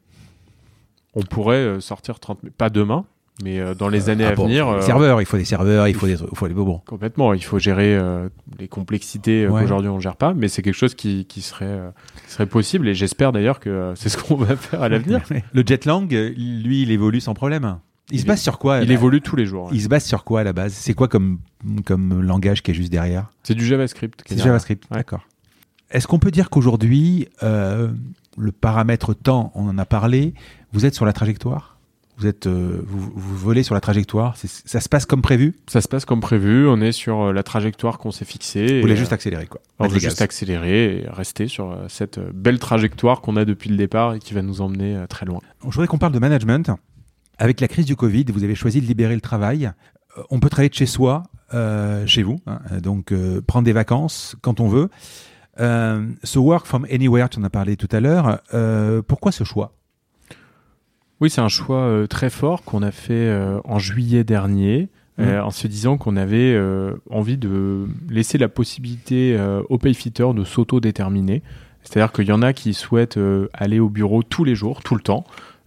On pourrait sortir 30 000, pas demain, mais euh, dans les années Ah à bon, venir. euh, serveurs, il faut des serveurs, il faut des, il faut des bon. Complètement, il faut gérer euh, les complexités euh, Ouais. qu'aujourd'hui on ne gère pas, mais c'est quelque chose qui, qui serait, euh, qui serait possible et j'espère d'ailleurs que euh, c'est ce qu'on va faire à l'avenir. Le Jetlang, euh, lui, il évolue sans problème. Il, se base sur quoi Il évolue tous les jours. ouais. Il se base sur quoi à la base? C'est quoi comme, comme langage qui est juste derrière? C'est du JavaScript. C'est derrière. JavaScript, Ouais. d'accord. Est-ce qu'on peut dire qu'aujourd'hui, euh, le paramètre temps, on en a parlé, vous êtes sur la trajectoire? Vous, êtes, euh, vous, vous volez sur la trajectoire Ça se passe comme prévu? Ça se passe comme prévu, on est sur euh, la trajectoire qu'on s'est fixée. Vous voulez euh, juste accélérer, quoi. on veut juste accélérer et rester sur euh, cette euh, belle trajectoire qu'on a depuis le départ et qui va nous emmener euh, très loin. Je voudrais qu'on parle de management. Avec la crise du Covid, vous avez choisi de libérer le travail. Euh, On peut travailler de chez soi, euh, chez vous, hein, donc euh, prendre des vacances quand on veut. Euh, ce work from anywhere, tu en as parlé tout à l'heure. Euh, pourquoi ce choix? Oui, c'est un choix euh, très fort qu'on a fait euh, en juillet dernier, euh, en se disant qu'on avait euh, envie de laisser la possibilité euh, aux payfitters de s'auto-déterminer. C'est-à-dire qu'il y en a qui souhaitent aller au bureau tous les jours, tout le temps.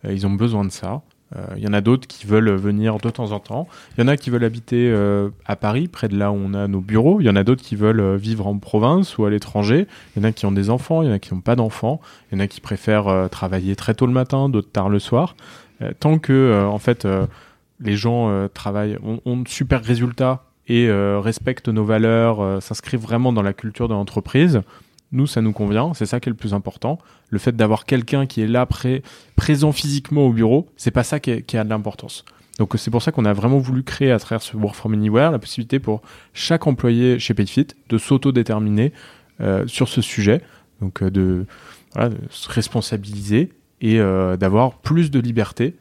Ils ont besoin de ça. Euh, Il y en a d'autres qui veulent venir de temps en temps. Il y en a qui veulent habiter euh, à Paris, près de là où on a nos bureaux. Il y en a d'autres qui veulent euh, vivre en province ou à l'étranger. Il y en a qui ont des enfants, il y en a qui n'ont pas d'enfants. Il y en a qui préfèrent euh, travailler très tôt le matin, d'autres tard le soir. Euh, tant que euh, en fait euh, les gens euh, travaillent, ont, ont de super résultats et euh, respectent nos valeurs, euh, s'inscrivent vraiment dans la culture de l'entreprise, nous ça nous convient. C'est ça qui est le plus important. Le fait d'avoir quelqu'un qui est là pré- présent physiquement au bureau, c'est pas ça qui, a de l'importance. Donc c'est pour ça qu'on a vraiment voulu créer à travers ce Work from Anywhere la possibilité pour chaque employé chez Payfit de s'auto-déterminer euh, sur ce sujet, donc euh, de, se responsabiliser et euh, d'avoir plus de liberté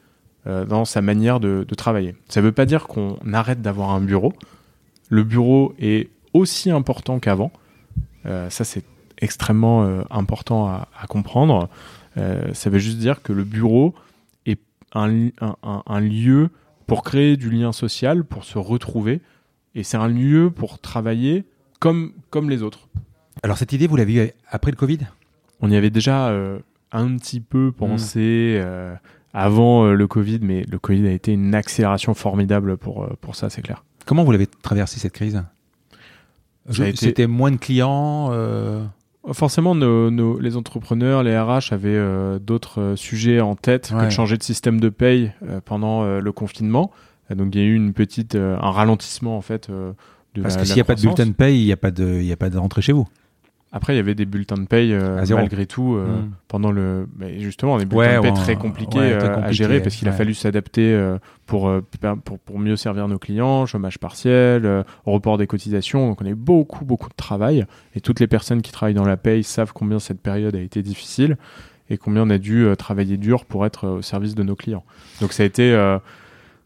dans sa manière de, de travailler. Ça ne veut pas dire qu'on arrête d'avoir un bureau. Le bureau est aussi important qu'avant. Ça, c'est extrêmement euh, important à, à comprendre. Euh, ça veut juste dire que le bureau est un, li- un- un- un lieu pour créer du lien social, pour se retrouver. Et c'est un lieu pour travailler comme, comme les autres. Alors cette idée, vous l'avez eue après le Covid? On y avait déjà euh, un petit peu pensé euh, avant le Covid, mais le Covid a été une accélération formidable pour, pour ça, c'est clair. Comment vous l'avez traversé cette crise? Été- C'était moins de clients euh, Forcément, nos- nos- les entrepreneurs, les RH avaient euh, d'autres euh, sujets en tête que de changer de système de paye euh, pendant le confinement. Donc il y a eu une petite, un ralentissement en fait. de Parce la- que s'il n'y a pas de bulletin de paye, il n'y a pas de, il y a pas de rentrée chez vous. Après, il y avait des bulletins de paye euh, malgré tout euh, Mm. pendant le. Mais justement, des bulletins Ouais, de paye ouais, très compliqués ouais, euh, à gérer parce qu'il a fallu s'adapter euh, pour, pour, pour mieux servir nos clients, chômage partiel, euh, report des cotisations. Donc, on a eu beaucoup, beaucoup de travail. Et toutes les personnes qui travaillent dans la paye savent combien cette période a été difficile et combien on a dû euh, travailler dur pour être euh, au service de nos clients. Donc, ça a été. euh,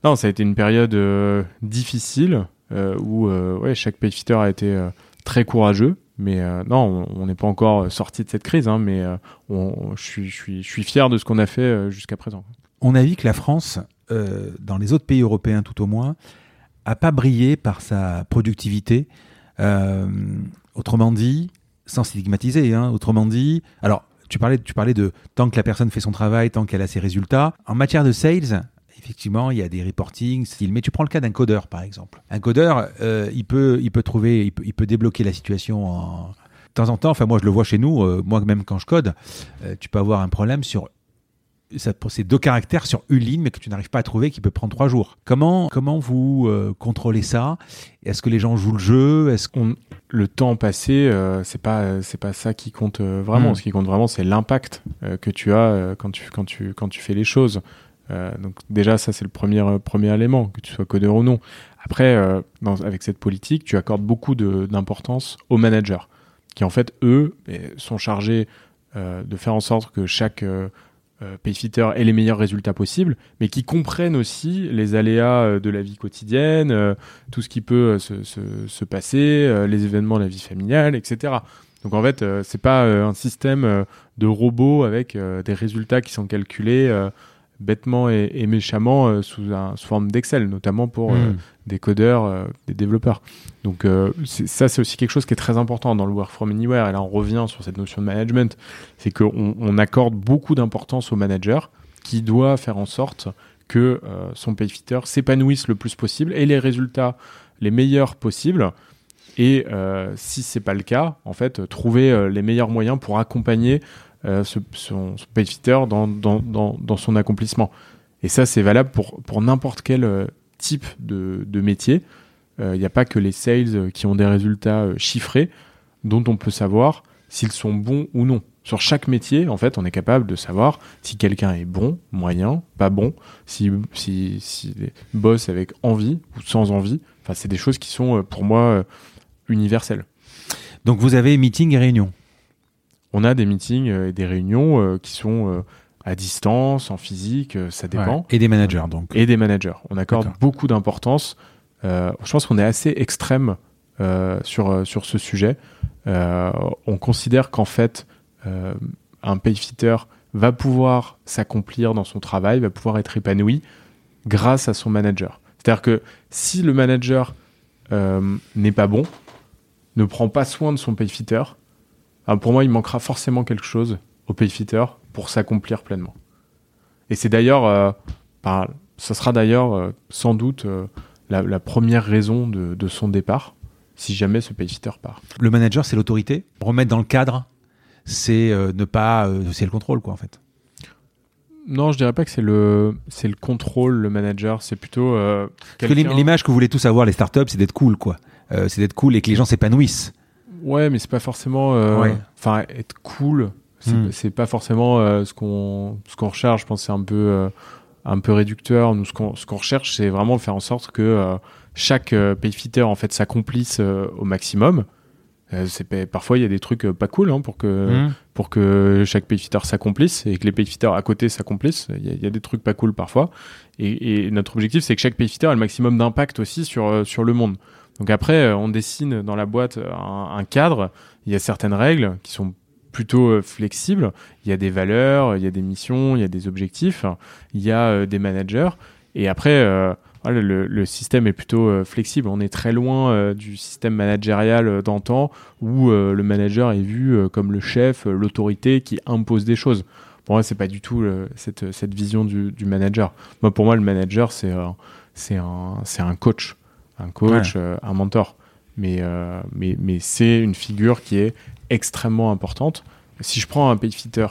non, ça a été une période euh, difficile euh, où euh, ouais, chaque payfitter a été euh, très courageux. Mais euh, non, on n'est pas encore sorti de cette crise, hein, mais euh, je suis, fier de ce qu'on a fait euh, jusqu'à présent. On a vu que la France, euh, dans les autres pays européens tout au moins, a pas brillé par sa productivité. Euh, autrement dit, sans stigmatiser, hein, autrement dit, alors tu parlais, tu parlais de tant que la personne fait son travail, tant qu'elle a ses résultats. En matière de sales, effectivement, il y a des reportings, mais tu prends le cas d'un codeur, par exemple. Un codeur, euh, il, peut, il peut trouver, il peut, il peut débloquer la situation en... de temps en temps. Enfin, moi, je le vois chez nous, euh, moi, même quand je code, euh, tu peux avoir un problème sur c'est deux caractères sur une ligne, mais que tu n'arrives pas à trouver, qui peut prendre trois jours. Comment, comment vous contrôlez ça? Est-ce que les gens jouent le jeu? Est-ce qu'on le temps passé, c'est pas c'est pas ça qui compte vraiment. Mm. Ce qui compte vraiment, c'est l'impact que tu as quand tu quand tu quand tu fais les choses. Euh, donc déjà, ça c'est le premier, euh, premier élément, que tu sois codeur ou non. Après, euh, avec cette politique, tu accordes beaucoup d'importance aux managers, qui en fait, eux, eh, sont chargés de faire en sorte que chaque payfitter ait les meilleurs résultats possibles, mais qui comprennent aussi les aléas de la vie quotidienne, tout ce qui peut se, se, passer, les événements de la vie familiale, etc. Donc en fait, c'est pas un système de robots avec des résultats qui sont calculés bêtement et, méchamment euh, sous, un, sous forme d'Excel, notamment pour euh, Mm. des codeurs, euh, des développeurs. Donc ça, c'est aussi quelque chose qui est très important dans le Work from Anywhere. Et là, on revient sur cette notion de management. C'est qu'on on accorde beaucoup d'importance au manager qui doit faire en sorte que son payfitter s'épanouisse le plus possible et les résultats les meilleurs possibles. Et euh, si c'est pas le cas, en fait, trouver euh, les meilleurs moyens pour accompagner ce- son, son payfitter dans, dans, dans, dans son accomplissement. Et ça, c'est valable pour, pour n'importe quel euh, type de, de métier. Il n'y a pas que les sales euh, qui ont des résultats euh, chiffrés dont on peut savoir s'ils sont bons ou non. Sur chaque métier, en fait, on est capable de savoir si quelqu'un est bon, moyen, pas bon, si, si, si bosse avec envie ou sans envie. Enfin, c'est des choses qui sont, euh, pour moi, euh, universelles. Donc vous avez meeting et réunion. On a des meetings euh, et des réunions euh, qui sont euh, à distance, en physique, ça dépend. Ouais. Et des managers, donc. Et des managers. On accorde beaucoup d'importance. Euh, je pense qu'on est assez extrême euh, sur, sur ce sujet. Euh, on considère qu'en fait, un payfitter va pouvoir s'accomplir dans son travail, va pouvoir être épanoui grâce à son manager. C'est-à-dire que si le manager n'est pas bon, ne prend pas soin de son payfitter, ah, pour moi, il manquera forcément quelque chose au payfitter pour s'accomplir pleinement. Et c'est d'ailleurs, euh, par- ça sera d'ailleurs euh, sans doute euh, la, la première raison de, de son départ, si jamais ce payfitter part. Le manager, c'est l'autorité. Remettre dans le cadre, c'est euh, ne pas. c'est le contrôle, quoi, en fait. Non, je dirais pas que c'est le, c'est le contrôle, le manager, c'est plutôt Parce que l'image que vous voulez tous avoir, les startups, c'est d'être cool, quoi. C'est d'être cool et que les gens s'épanouissent. Ouais, mais c'est pas forcément. euh, Ouais. Enfin, être cool, c'est c'est pas forcément euh, ce qu'on ce qu'on recherche. Je pense c'est un peu euh, un peu réducteur. Nous, ce qu'on ce qu'on recherche, c'est vraiment faire en sorte que chaque payfitter en fait s'accomplisse au maximum. C'est parfois il y a des trucs pas cool hein, pour que Mmh. pour que chaque payfitter s'accomplisse et que les payfitters à côté s'accomplissent. Il y, a- il y a des trucs pas cool parfois. Et, et notre objectif, c'est que chaque payfitter ait le maximum d'impact aussi sur, sur le monde. Donc après, euh, on dessine dans la boîte un, un cadre. Il y a certaines règles qui sont plutôt euh, flexibles. Il y a des valeurs, il y a des missions, il y a des objectifs, il y a euh, des managers. Et après, euh, le, système est plutôt euh, flexible. On est très loin euh, du système managérial euh, d'antan où euh, le manager est vu euh, comme le chef, euh, l'autorité qui impose des choses. Pour moi, c'est pas du tout euh, cette, vision du, manager. Moi, pour moi, le manager, euh, c'est un coach, un coach, euh, un mentor. Mais, euh, mais, mais c'est une figure qui est extrêmement importante. Si je prends un payfitter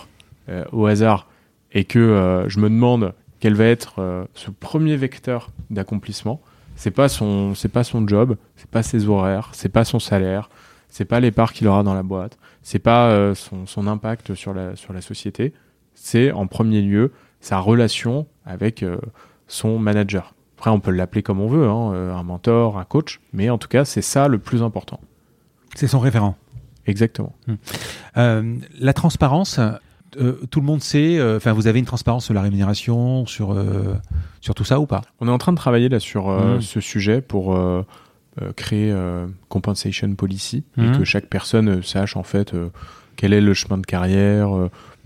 euh, au hasard et que je me demande quel va être ce premier vecteur d'accomplissement, c'est pas son c'est pas son job, c'est pas ses horaires, c'est pas son salaire, c'est pas les parts qu'il aura dans la boîte, c'est pas euh, son, son impact sur la sur la société, c'est en premier lieu sa relation avec euh, son manager. Après, on peut l'appeler comme on veut, hein, euh, un mentor, un coach, mais en tout cas, c'est ça le plus important. C'est son référent. Exactement. Euh, la transparence, euh, tout le monde sait. euh, Enfin, vous avez une transparence sur la rémunération, sur sur tout ça ou pas? On est en train de travailler là sur Mhm. ce sujet pour créer compensation policy et que chaque personne sache en fait quel est le chemin de carrière,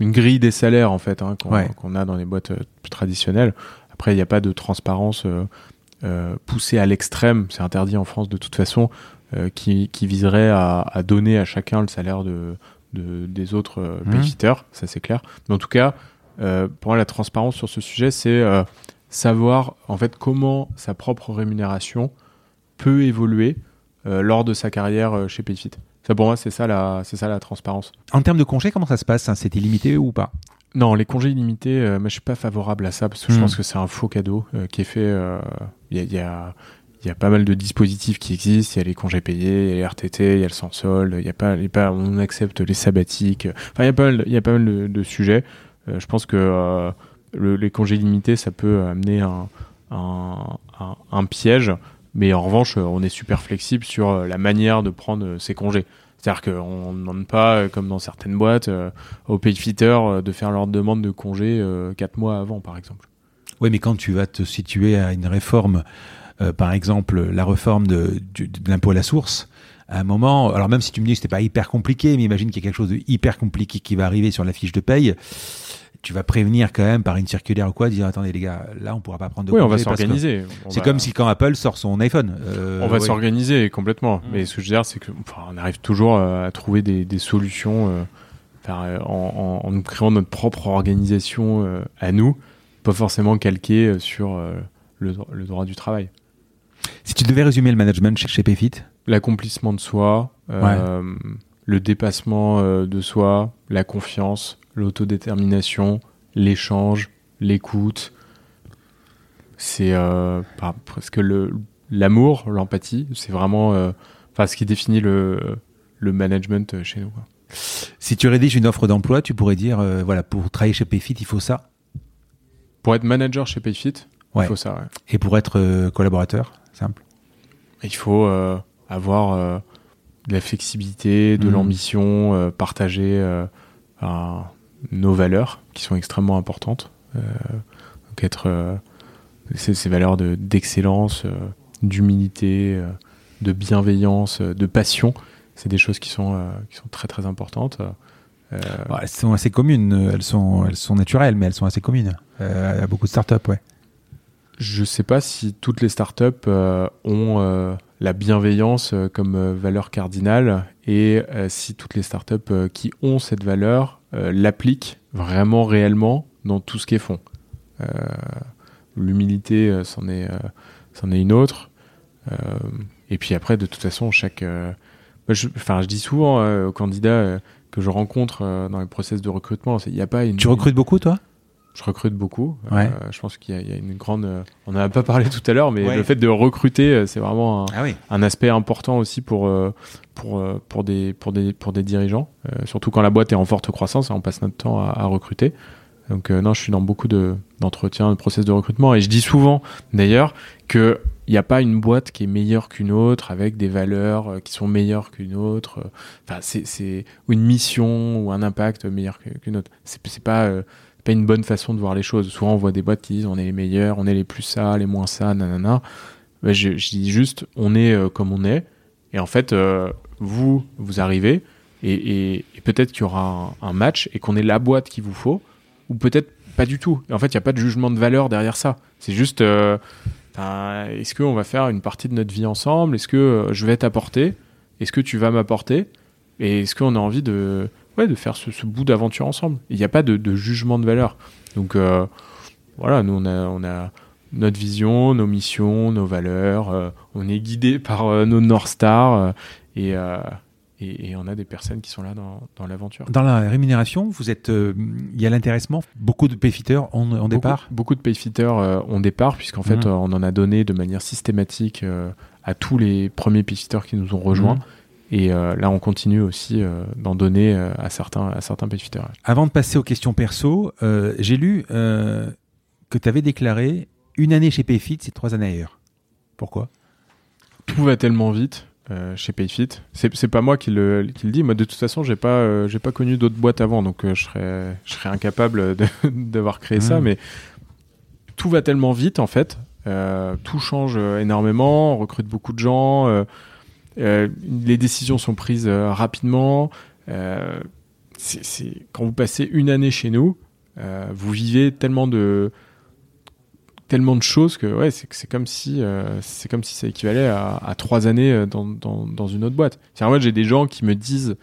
une grille des salaires en fait hein, qu'on Ouais. a dans les boîtes traditionnelles. Après, il n'y a pas de transparence euh, poussé à l'extrême, c'est interdit en France de toute façon, qui, qui, viserait à, à, donner à chacun le salaire de, de des autres mmh. ça c'est clair. Mais en tout cas, pour moi, la transparence sur ce sujet, c'est savoir en fait comment sa propre rémunération peut évoluer lors de sa carrière chez Payfit. Ça pour moi c'est ça la c'est ça la transparence. En termes de congés, comment ça se passe C'est illimité ou pas? Non, les congés illimités, euh, moi je suis pas favorable à ça parce que je hmm. pense que c'est un faux cadeau euh, qui est fait. Il euh, y, a, y, a, y, a, pas mal de dispositifs qui existent. Il y a les congés payés, il y a les RTT, il y a le sans solde. Il y a pas, y a pas, on accepte les sabbatiques. Enfin, il y a pas mal, il y a pas mal de, de sujets. je pense que le, les congés illimités, ça peut amener un, un, un, un piège mais en revanche, on est super flexible sur euh, la manière de prendre euh, ses congés. C'est-à-dire qu'on ne demande pas, euh, comme dans certaines boîtes, aux payfitters de faire leur demande de congé quatre mois avant, par exemple. Oui, mais quand tu vas te situer à une réforme, par exemple la réforme de l'impôt à la source, à un moment, alors même si tu me dis que c'était pas hyper compliqué, mais imagine qu'il y a quelque chose de hyper compliqué qui va arriver sur la fiche de paye, tu vas prévenir quand même par une circulaire ou quoi, dire attendez les gars, là on pourra pas prendre de Oui, on va s'organiser. C'est comme si quand Apple sort son iPhone. Euh, on va s'organiser complètement. Mm. Mais ce que je veux dire, c'est que on arrive toujours euh, à trouver des, des solutions euh, en, en, en, créant notre propre organisation euh, à nous, pas forcément calquée sur le, le, droit du travail. Si tu devais résumer le management chez, chez Payfit? L'accomplissement de soi, le dépassement de soi, la confiance, l'autodétermination, l'échange, l'écoute. C'est euh, presque le l'amour, l'empathie. C'est vraiment euh, enfin ce qui définit le, le management chez nous. Si tu rédiges une offre d'emploi, tu pourrais dire euh, voilà pour travailler chez Payfit, il faut ça? Pour être manager chez Payfit, il faut ça. Et pour être collaborateur, simple? Il faut avoir de la flexibilité, de mmh. l'ambition, partager nos valeurs qui sont extrêmement importantes. Euh, donc être euh, ces, ces, valeurs d'excellence, euh, d'humilité, de bienveillance, de passion, c'est des choses qui sont, qui sont très très importantes. elles sont assez communes, elles sont, elles sont naturelles, mais elles sont assez communes à beaucoup de startups, ouais. Je sais pas si toutes les startups ont la bienveillance comme valeur cardinale et si toutes les startups qui ont cette valeur l'applique vraiment réellement dans tout ce qu'ils font. Euh, l'humilité, euh, c'en est, c'en est une autre. et puis après, de toute façon, chaque. je, je dis souvent aux candidats que je rencontre dans les process de recrutement, il n'y a pas une. Tu recrutes beaucoup, toi? Je recrute beaucoup. Euh, je pense qu'il y, y, a une grande. on n'en a pas parlé tout à l'heure, mais le fait de recruter, euh, c'est vraiment un, ah oui. un, aspect important aussi pour euh, pour pour des pour des pour des dirigeants, surtout quand la boîte est en forte croissance, on passe notre temps à, à recruter. Donc non, je suis dans beaucoup de d'entretiens, de process de recrutement, et je dis souvent d'ailleurs que il n'y a pas une boîte qui est meilleure qu'une autre avec des valeurs qui sont meilleures qu'une autre. Enfin, c'est ou une mission ou un impact meilleur qu'une autre. C'est pas pas une bonne façon de voir les choses. Souvent, on voit des boîtes qui disent on est les meilleurs, on est les plus ça, les moins ça, nanana. je, dis juste on est euh, comme on est. Et en fait, euh, vous, vous arrivez et, et, peut-être qu'il y aura un, match et qu'on est la boîte qu'il vous faut, ou peut-être pas du tout. Et en fait, il n'y a pas de jugement de valeur derrière ça. C'est juste euh, est-ce qu'on va faire une partie de notre vie ensemble? Est-ce que je vais t'apporter? Est-ce que tu vas m'apporter? Et est-ce qu'on a envie de ouais, de faire ce, ce bout d'aventure ensemble. Il n'y a pas de, de, jugement de valeur. Donc euh, voilà, nous on a, on a notre vision, nos missions, nos valeurs. Euh, on est guidé par euh, nos North Stars et, et, et, on a des personnes qui sont là dans, dans l'aventure. Dans la rémunération, vous êtes, il y a l'intéressement. Beaucoup de payfitters ont, ont départ. Beaucoup, de payfitters ont départ puisqu'en fait mmh. on en a donné de manière systématique à tous les premiers payfitters qui nous ont rejoints. Mmh. Et euh, là, on continue aussi euh, d'en donner euh, à certains, à certains payfitters. Avant de passer aux questions perso, j'ai lu que tu avais déclaré une année chez Payfit, c'est trois années ailleurs. Pourquoi? Tout va tellement vite. Euh, chez Payfit. C'est pas moi qui le, qui le dis. Moi, de toute façon, j'ai pas, euh, j'ai pas connu d'autres boîtes avant, donc euh, je serais, je serais incapable d'avoir créé ça. Mmh. Mais tout va tellement vite, en fait. tout change énormément. On recrute beaucoup de gens. Euh, les décisions sont prises euh, rapidement. Euh, quand vous passez une année chez nous, vous vivez tellement de tellement de choses que c'est comme si c'est comme si ça équivalait à, trois années dans, dans, une autre boîte. C'est j'ai des gens qui me disent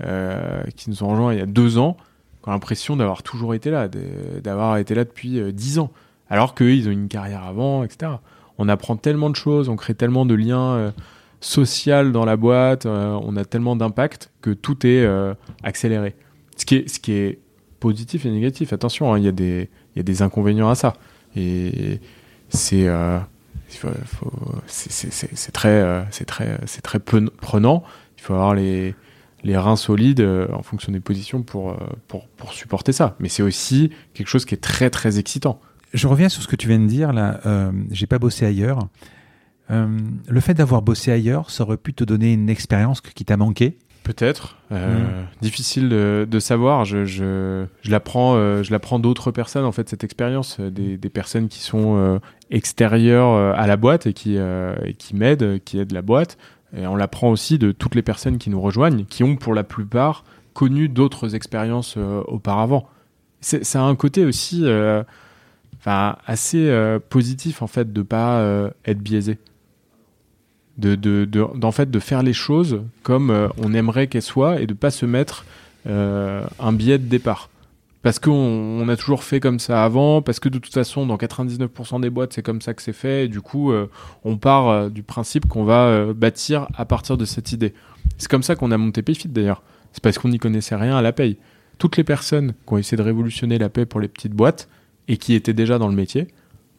qui nous ont rejoints il y a deux ans, qui ont l'impression d'avoir toujours été là, d'avoir été là depuis dix ans, alors qu'eux ils ont une carrière avant, etc. On apprend tellement de choses, on crée tellement de liens sociaux dans la boîte, euh, on a tellement d'impact que tout est euh, accéléré. Ce qui est ce qui est positif et négatif. Attention, hein, il y des il y a des inconvénients à ça. Et c'est euh, très euh, c'est très c'est très prenant. Il faut avoir les les reins solides en fonction des positions pour pour pour supporter ça. Mais c'est aussi quelque chose qui est très très excitant. Je reviens sur ce que tu viens de dire là. J'ai pas bossé ailleurs. Euh, le fait d'avoir bossé ailleurs, ça aurait pu te donner une expérience qui t'a manqué. Peut-être. Euh, Difficile de, de savoir. Je, je, je l'apprends euh, je l'apprends d'autres personnes, en fait, cette expérience. Des, des personnes qui sont extérieures à la boîte et qui, et qui m'aident, qui aident la boîte. Et on l'apprend aussi de toutes les personnes qui nous rejoignent, qui ont pour la plupart connu d'autres expériences auparavant. C'est- Ça a un côté aussi assez positif, en fait, de pas être biaisé de, de, de- d'en fait de faire les choses comme euh, on aimerait qu'elles soient et de pas se mettre euh, un biais de départ. Parce qu'on on a toujours fait comme ça avant, parce que de toute façon, dans 99% des boîtes, c'est comme ça que c'est fait, et du coup, euh, on part du principe qu'on va bâtir à partir de cette idée. C'est comme ça qu'on a monté Payfit d'ailleurs. C'est parce qu'on n'y connaissait rien à la paye. Toutes les personnes qui ont essayé de révolutionner la paye pour les petites boîtes et qui étaient déjà dans le métier,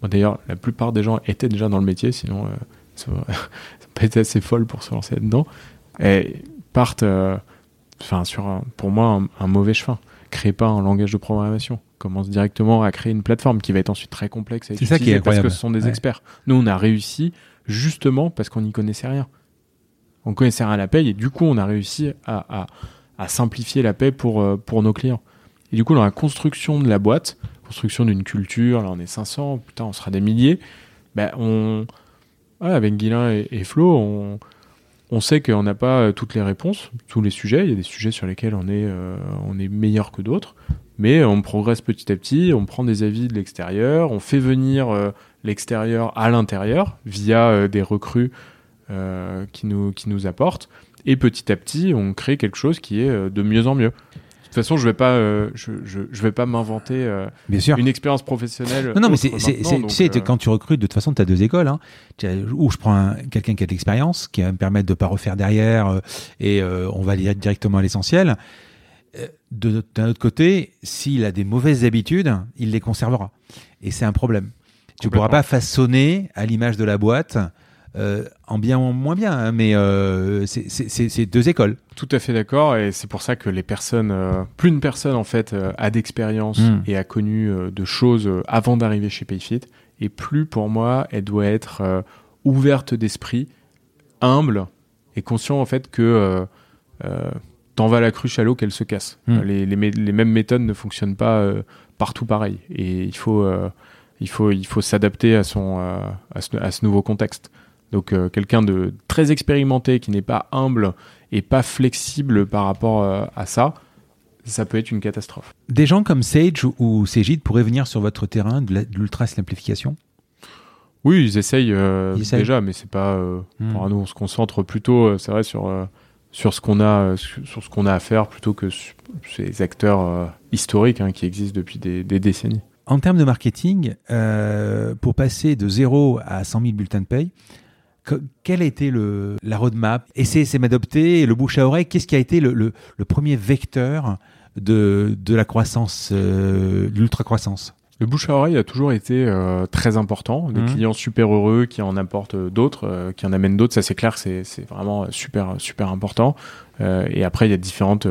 d'ailleurs, la plupart des gens étaient déjà dans le métier, sinon ça pas été assez folle pour se lancer là-dedans, et partent euh, enfin, sur, un- pour moi, un, un mauvais chemin. Créez pas un langage de programmation. Commence directement à créer une plateforme qui va être ensuite très complexe à C'est ça qui est utiliser parce que ce sont des Ouais. experts. Nous, on a réussi justement parce qu'on n'y connaissait rien. On connaissait rien à la paye et du coup, on a réussi à, à- à simplifier la paie pour, euh, pour nos clients. Et du coup, dans la construction de la boîte, construction d'une culture, là on est 500, putain, on sera des milliers, ben, on, avec Guilain et, Flo, on, on sait qu'on n'a pas euh, toutes les réponses, tous les sujets. Il y a des sujets sur lesquels on est, euh, on est meilleur que d'autres, mais on progresse petit à petit. On prend des avis de l'extérieur, on fait venir euh, l'extérieur à l'intérieur via des recrues qui, nous, apportent, et petit à petit, on crée quelque chose qui est de mieux en mieux. De toute façon, je vais pas, euh, je, je, je vais pas m'inventer euh, une expérience professionnelle. Non, non, mais c'est, tu sais, euh, quand tu recrutes, de toute façon, tu as deux écoles. Hein. Ou je prends un- quelqu'un qui a de l'expérience, qui va me permettre de pas refaire derrière, et on va aller directement à l'essentiel. De- D'un autre côté, s'il a des mauvaises habitudes, il les conservera. Et c'est un problème. Tu pourras Complètement. pas façonner à l'image de la boîte, euh, en bien ou en moins bien, hein, mais euh, c'est- deux écoles. Tout à fait d'accord, et c'est pour ça que les personnes, euh, plus une personne en fait a d'expérience Mm. et a connu de choses avant d'arriver chez Payfit, et plus pour moi elle doit être ouverte d'esprit, humble et conscient en fait que t'en vas la cruche à l'eau qu'elle se casse. Mm. Les, les mé- les mêmes méthodes ne fonctionnent pas partout pareil, et il faut, il faut, il faut s'adapter à son, à, ce, à ce nouveau contexte. Donc euh, quelqu'un de très expérimenté qui n'est pas humble et pas flexible par rapport euh, à ça, ça peut être une catastrophe. Des gens comme Sage ou Cégide pourraient venir sur votre terrain de l'ultra simplification? Oui, ils essayent, euh, Ils essayent. déjà, mais c'est pas. euh, Hmm. pour nous, on se concentre plutôt, c'est vrai, sur sur ce qu'on a, sur ce qu'on a à faire plutôt que sur ces acteurs historiques hein, qui existent depuis des, des décennies. En termes de marketing, pour passer de 0 à 100 000 bulletins de paye, quelle a été le, la roadmap? Essayer c'est m'adopter, le bouche à oreille, qu'est-ce qui a été le, le- le premier vecteur de, de la croissance, euh, de l'ultra-croissance? Le bouche à oreille a toujours été euh, très important. Des Mhm. clients super heureux qui en apportent euh, d'autres, euh, qui en amènent d'autres, ça c'est clair, c'est vraiment super super important. Euh, et après, il y a différentes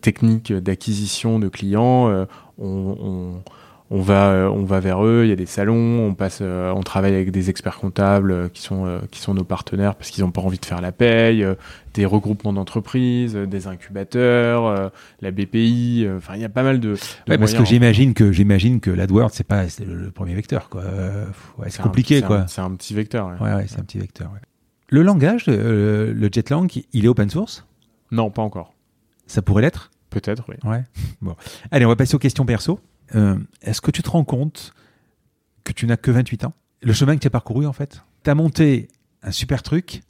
techniques d'acquisition de clients. On, on, on va euh, on va vers eux. Il y a des salons. On passe, euh, on travaille avec des experts comptables euh, qui sont qui sont nos partenaires parce qu'ils n'ont pas envie de faire la paye. des regroupements d'entreprises, des incubateurs, la BPI. Enfin, il y a pas mal de. de Ouais, parce que j'imagine que j'imagine que l'AdWords c'est pas le, le premier vecteur quoi. Ouais, c'est compliqué c'est quoi. un- C'est un petit vecteur. ouais. Ouais, c'est un petit vecteur. Le langage, euh, le Jetlang, il est open source? Non, pas encore. Ça pourrait l'être? Peut-être, oui. Ouais. Bon. Allez, on va passer aux questions perso. Euh, Est-ce que tu te rends compte que tu n'as que 28 ans? Le chemin que tu as parcouru, en fait, tu as monté un super truc.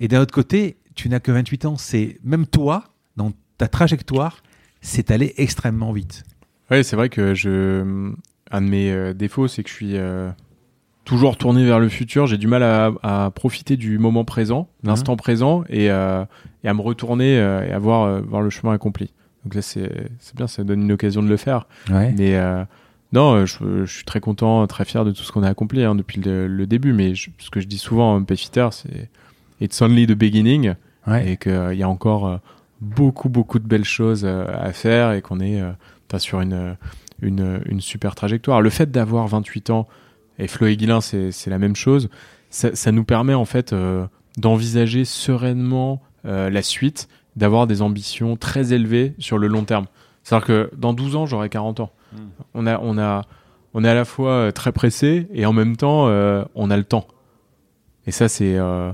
Et d'un autre côté, tu n'as que 28 ans. C'est même toi, dans ta trajectoire, c'est allé extrêmement vite. Oui, c'est vrai que je. Un de mes euh, défauts, c'est que je suis euh, toujours tourné vers le futur. J'ai du mal à, à profiter du moment présent, l'instant Mhm. présent, et, euh, et à me retourner et à voir, voir le chemin accompli. Donc là, c'est bien, ça donne une occasion de le faire. Ouais. Mais euh, non, euh, je, je suis très content, très fier de tout ce qu'on a accompli hein, depuis le, le début. Mais je- ce que je dis souvent, Payfitter, c'est It's only the beginning Ouais. et qu'il y a encore euh, beaucoup, beaucoup de belles choses euh, à faire et qu'on est euh, sur une, une, une super trajectoire. Le fait d'avoir 28 ans, et Flo et Guilin, c'est c'est la même chose, ça, ça nous permet en fait euh, d'envisager sereinement euh, la suite, d'avoir des ambitions très élevées sur le long terme. C'est-à-dire que dans 12 ans, j'aurai 40 ans. Mm. On, a, on, a, on est à la fois euh, très pressé et en même temps, euh, on a le temps. Et ça, c'est. euh,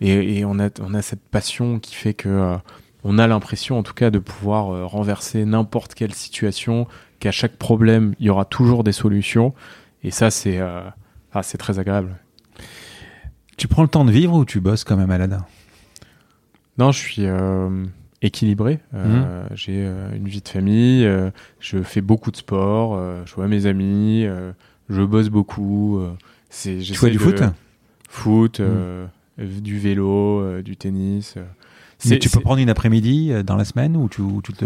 et, et on, a, on a cette passion qui fait que euh, on a l'impression, en tout cas, de pouvoir euh, renverser n'importe quelle situation, qu'à chaque problème, il y aura toujours des solutions. Et ça, c'est euh, ah, c'est très agréable. Tu prends le temps de vivre ou tu bosses comme un malade Non, je suis euh, équilibré. Euh, J'ai euh, une vie de famille. euh, je fais beaucoup de sport. je vois mes amis. je bosse beaucoup. c'est, Tu fais du de- foot Foot, euh, du vélo, du tennis. Mais tu peux prendre une après-midi dans la semaine ou tu, ou tu te.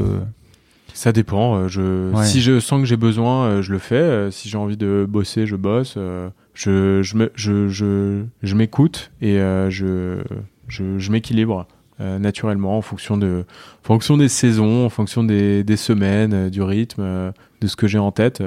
Ça dépend. Je, Ouais. Si je sens que j'ai besoin, je le fais. Si j'ai envie de bosser, je bosse. Je, je, m'écoute et je, je, je m'équilibre euh, naturellement en fonction, de, en fonction des saisons, en fonction des, des semaines, euh, du rythme, euh, de ce que j'ai en tête.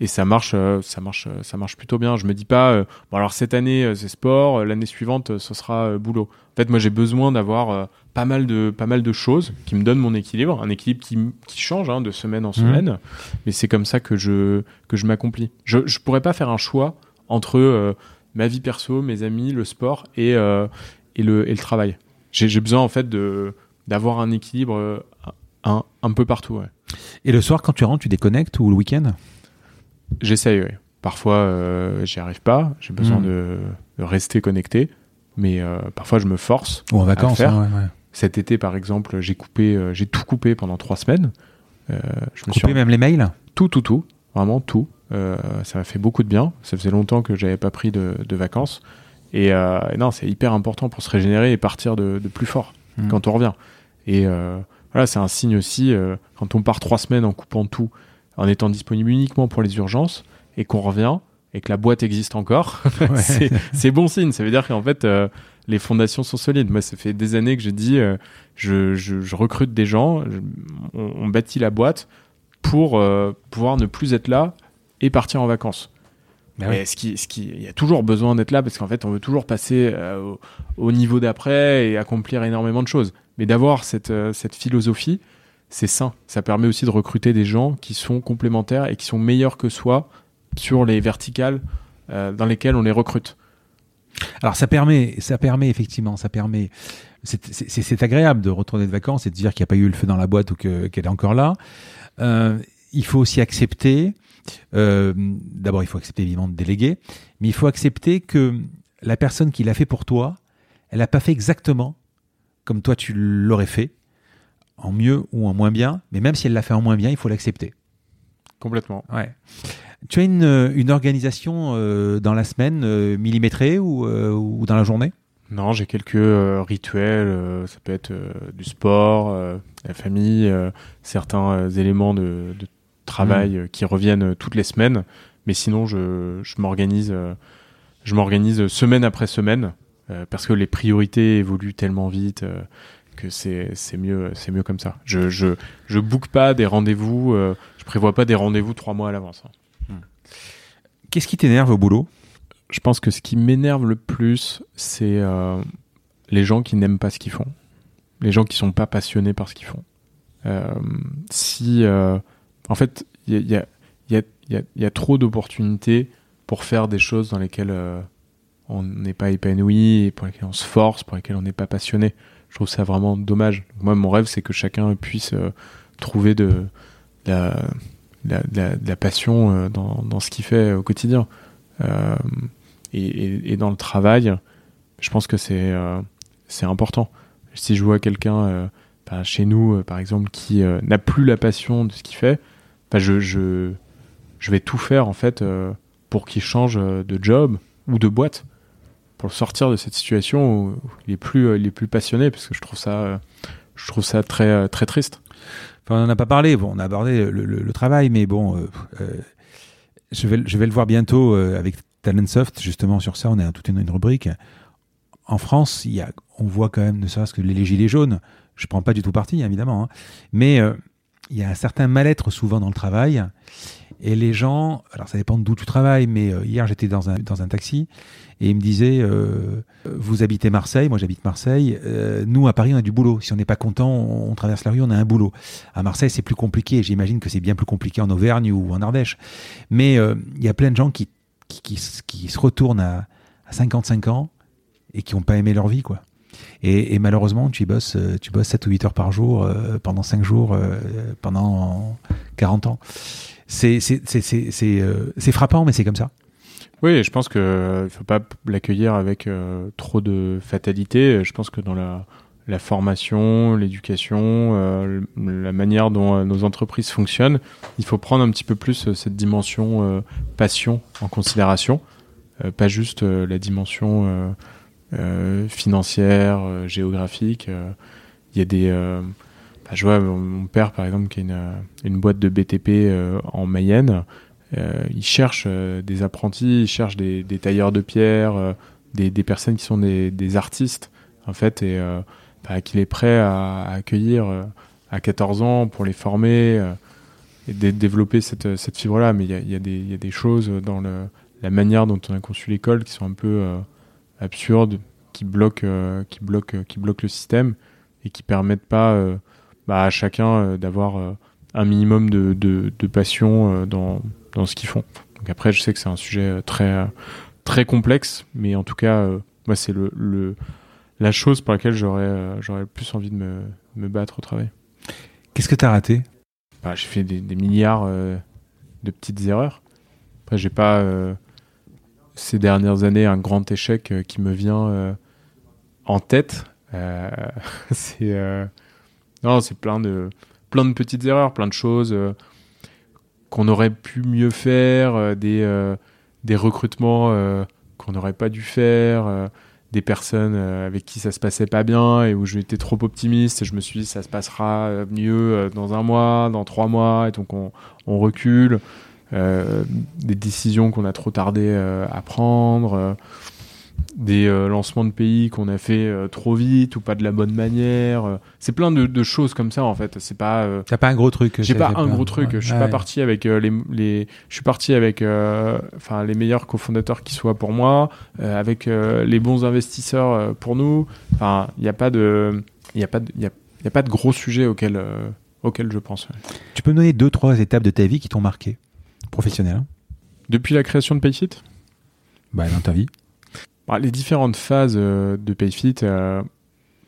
et ça marche, ça marche, ça marche plutôt bien. Je me dis pas, bon alors cette année c'est sport, l'année suivante ce sera boulot. En fait, moi j'ai besoin d'avoir pas mal de pas mal de choses qui me donnent mon équilibre, un équilibre qui, qui change hein, de semaine en semaine, mais c'est comme ça que je que je m'accomplis. Je je pourrais pas faire un choix entre ma vie perso, mes amis, le sport et et le et le travail. J'ai besoin en fait de d'avoir un équilibre euh, un, un peu partout. Ouais. Et le soir, quand tu rentres, tu déconnectes ou le week-end? J'essaye. Ouais. Parfois euh, j'y arrive pas, j'ai besoin Mm. de, de rester connecté, mais euh, parfois je me force. Ou en vacances hein, ouais, ouais. Cet été, par exemple, j'ai coupé, euh, j'ai tout coupé pendant trois semaines. Je me suis Couper même les mails? Tout, tout, tout, vraiment tout. Ça m'a fait beaucoup de bien. Ça faisait longtemps que j'avais pas pris de, de vacances. Et, euh, et non, c'est hyper important pour se régénérer et partir de, de plus fort Mm. quand on revient. Et euh, voilà, c'est un signe aussi euh, quand on part trois semaines en coupant tout, en étant disponible uniquement pour les urgences et qu'on revient et que la boîte existe encore. Ouais. c'est bon signe. Ça veut dire qu'en fait, les fondations sont solides. Moi, ça fait des années que je dis, je, je, je recrute des gens, je- on, on bâtit la boîte pour pouvoir ne plus être là et partir en vacances. Bah oui. Mais ce qui, ce qui, il y a toujours besoin d'être là parce qu'en fait, on veut toujours passer euh, au, au niveau d'après et accomplir énormément de choses. Mais d'avoir cette, euh, cette philosophie, c'est sain. Ça permet aussi de recruter des gens qui sont complémentaires et qui sont meilleurs que soi sur les verticales euh, dans lesquelles on les recrute. Alors ça permet, ça permet effectivement, ça permet. C'est agréable de retourner de vacances et de dire qu'il n'y a pas eu le feu dans la boîte ou que- qu'elle est encore là. Euh, il faut aussi accepter. Euh, D'abord, il faut accepter évidemment de déléguer, mais il faut accepter que la personne qui l'a fait pour toi, elle n'a pas fait exactement comme toi tu l'aurais fait, en mieux ou en moins bien. Mais même si elle l'a fait en moins bien, il faut l'accepter. Complètement. Ouais. Tu as une, une organisation euh, dans la semaine euh, millimétrée ou, ou dans la journée? Non, j'ai quelques euh, rituels. euh, ça peut être euh, du sport, la famille, certains éléments de, de travail euh, qui reviennent euh, toutes les semaines. Mais sinon, je, je m'organise, euh, je m'organise semaine après semaine parce que les priorités évoluent tellement vite que c'est c'est mieux, c'est mieux comme ça. Je je je book pas des rendez-vous. je prévois pas des rendez-vous trois mois à l'avance. hein. Qu'est-ce qui t'énerve au boulot? Je pense que ce qui m'énerve le plus, c'est euh, les gens qui n'aiment pas ce qu'ils font, les gens qui sont pas passionnés par ce qu'ils font. Euh, si, euh, en fait, il y a, trop d'opportunités pour faire des choses dans lesquelles euh, on n'est pas épanoui, pour lesquelles on se force, pour lesquelles on n'est pas passionné. Je trouve ça vraiment dommage. Moi, mon rêve, c'est que chacun puisse euh, trouver de la, passion dans, dans, ce qu'il fait au quotidien. Et, dans le travail, je pense que c'est c'est important. Si je vois quelqu'un bah, chez nous, par exemple, qui n'a plus la passion de ce qu'il fait, je, je, je, vais tout faire en fait pour qu'il change de job ou de boîte pour sortir de cette situation où il est plus, est plus passionné parce que je trouve ça, je trouve ça très, très triste. On n'en a pas parlé. Bon, on a abordé le, travail, mais bon, euh, euh, je, vais, le voir bientôt euh, avec Talentsoft, justement, sur ça. On a toute une, une rubrique. En France, on voit quand même, ne serait-ce que les gilets jaunes. Je prends pas du tout parti, évidemment, hein. mais il y a un certain mal-être souvent dans le travail. Et les gens, alors ça dépend d'où tu travailles, mais hier j'étais dans un, dans taxi et il me disait euh, Vous habitez Marseille, moi j'habite Marseille. Euh, nous, à Paris, on a du boulot. Si on n'est pas content, on, traverse la rue, on a un boulot. À Marseille, c'est plus compliqué. J'imagine que c'est bien plus compliqué en Auvergne ou en Ardèche. Mais euh, il y a plein de gens qui, se retournent à, à, 55 ans et qui n'ont pas aimé leur vie, quoi. Et, malheureusement, tu bosses, tu bosses 7 ou 8 heures par jour pendant 5 jours, pendant 40 ans. C'est frappant, mais c'est comme ça. Oui, je pense qu'il ne faut pas l'accueillir avec euh, trop de fatalité. Je pense que dans la, formation, l'éducation, euh, la manière dont euh, nos entreprises fonctionnent, il faut prendre un petit peu plus cette dimension passion en considération, pas juste la dimension financière, géographique. Il y a des... Bah, je vois mon père, par exemple, qui a une, boîte de BTP en Mayenne. Euh, ils cherchent euh, des apprentis, ils cherchent des, tailleurs de pierre, euh, des, personnes qui sont des, artistes, en fait, et bah, qu'il est prêt à, accueillir à 14 ans pour les former et développer cette, fibre-là. Mais il y a, des choses dans la manière dont on a conçu l'école qui sont un peu absurdes, qui bloquent, qui, bloquent, qui bloquent le système et qui permettent pas bah, à chacun d'avoir un minimum de, de, de passion dans, dans ce qu'ils font. Donc après, je sais que c'est un sujet euh, très, euh, très complexe, mais en tout cas, euh, moi, c'est le, le, la chose pour laquelle j'aurais, j'aurais plus envie de me, me battre au travail. Qu'est-ce que tu as raté? Bah, J'ai fait des, milliards de petites erreurs. Après, j'ai pas ces dernières années un grand échec qui me vient en tête. c'est non, plein de plein de petites erreurs, plein de choses qu'on aurait pu mieux faire, euh, des, euh, des recrutements euh, qu'on n'aurait pas dû faire, des personnes avec qui ça se passait pas bien et où j'étais trop optimiste et je me suis dit ça se passera mieux dans un mois, dans trois mois et donc on, on recule. Des décisions qu'on a trop tardé à prendre des euh, lancements de pays qu'on a fait euh, trop vite ou pas de la bonne manière. Euh. c'est plein de, choses comme ça en fait. C'est pas. T'as pas un gros truc. J'ai pas un gros truc. Je suis pas parti avec les, les, Je suis parti avec enfin les meilleurs cofondateurs qui soient pour moi, avec les bons investisseurs pour nous. Enfin, il n'y a pas de, il y a pas de, il y a, pas de gros sujets auxquels auxquels je pense. Tu peux me donner deux trois étapes de ta vie qui t'ont marqué, professionnel. Hein Depuis la création de Payfit? Bah dans ta vie. Bah, les différentes phases euh, de PayFit, euh,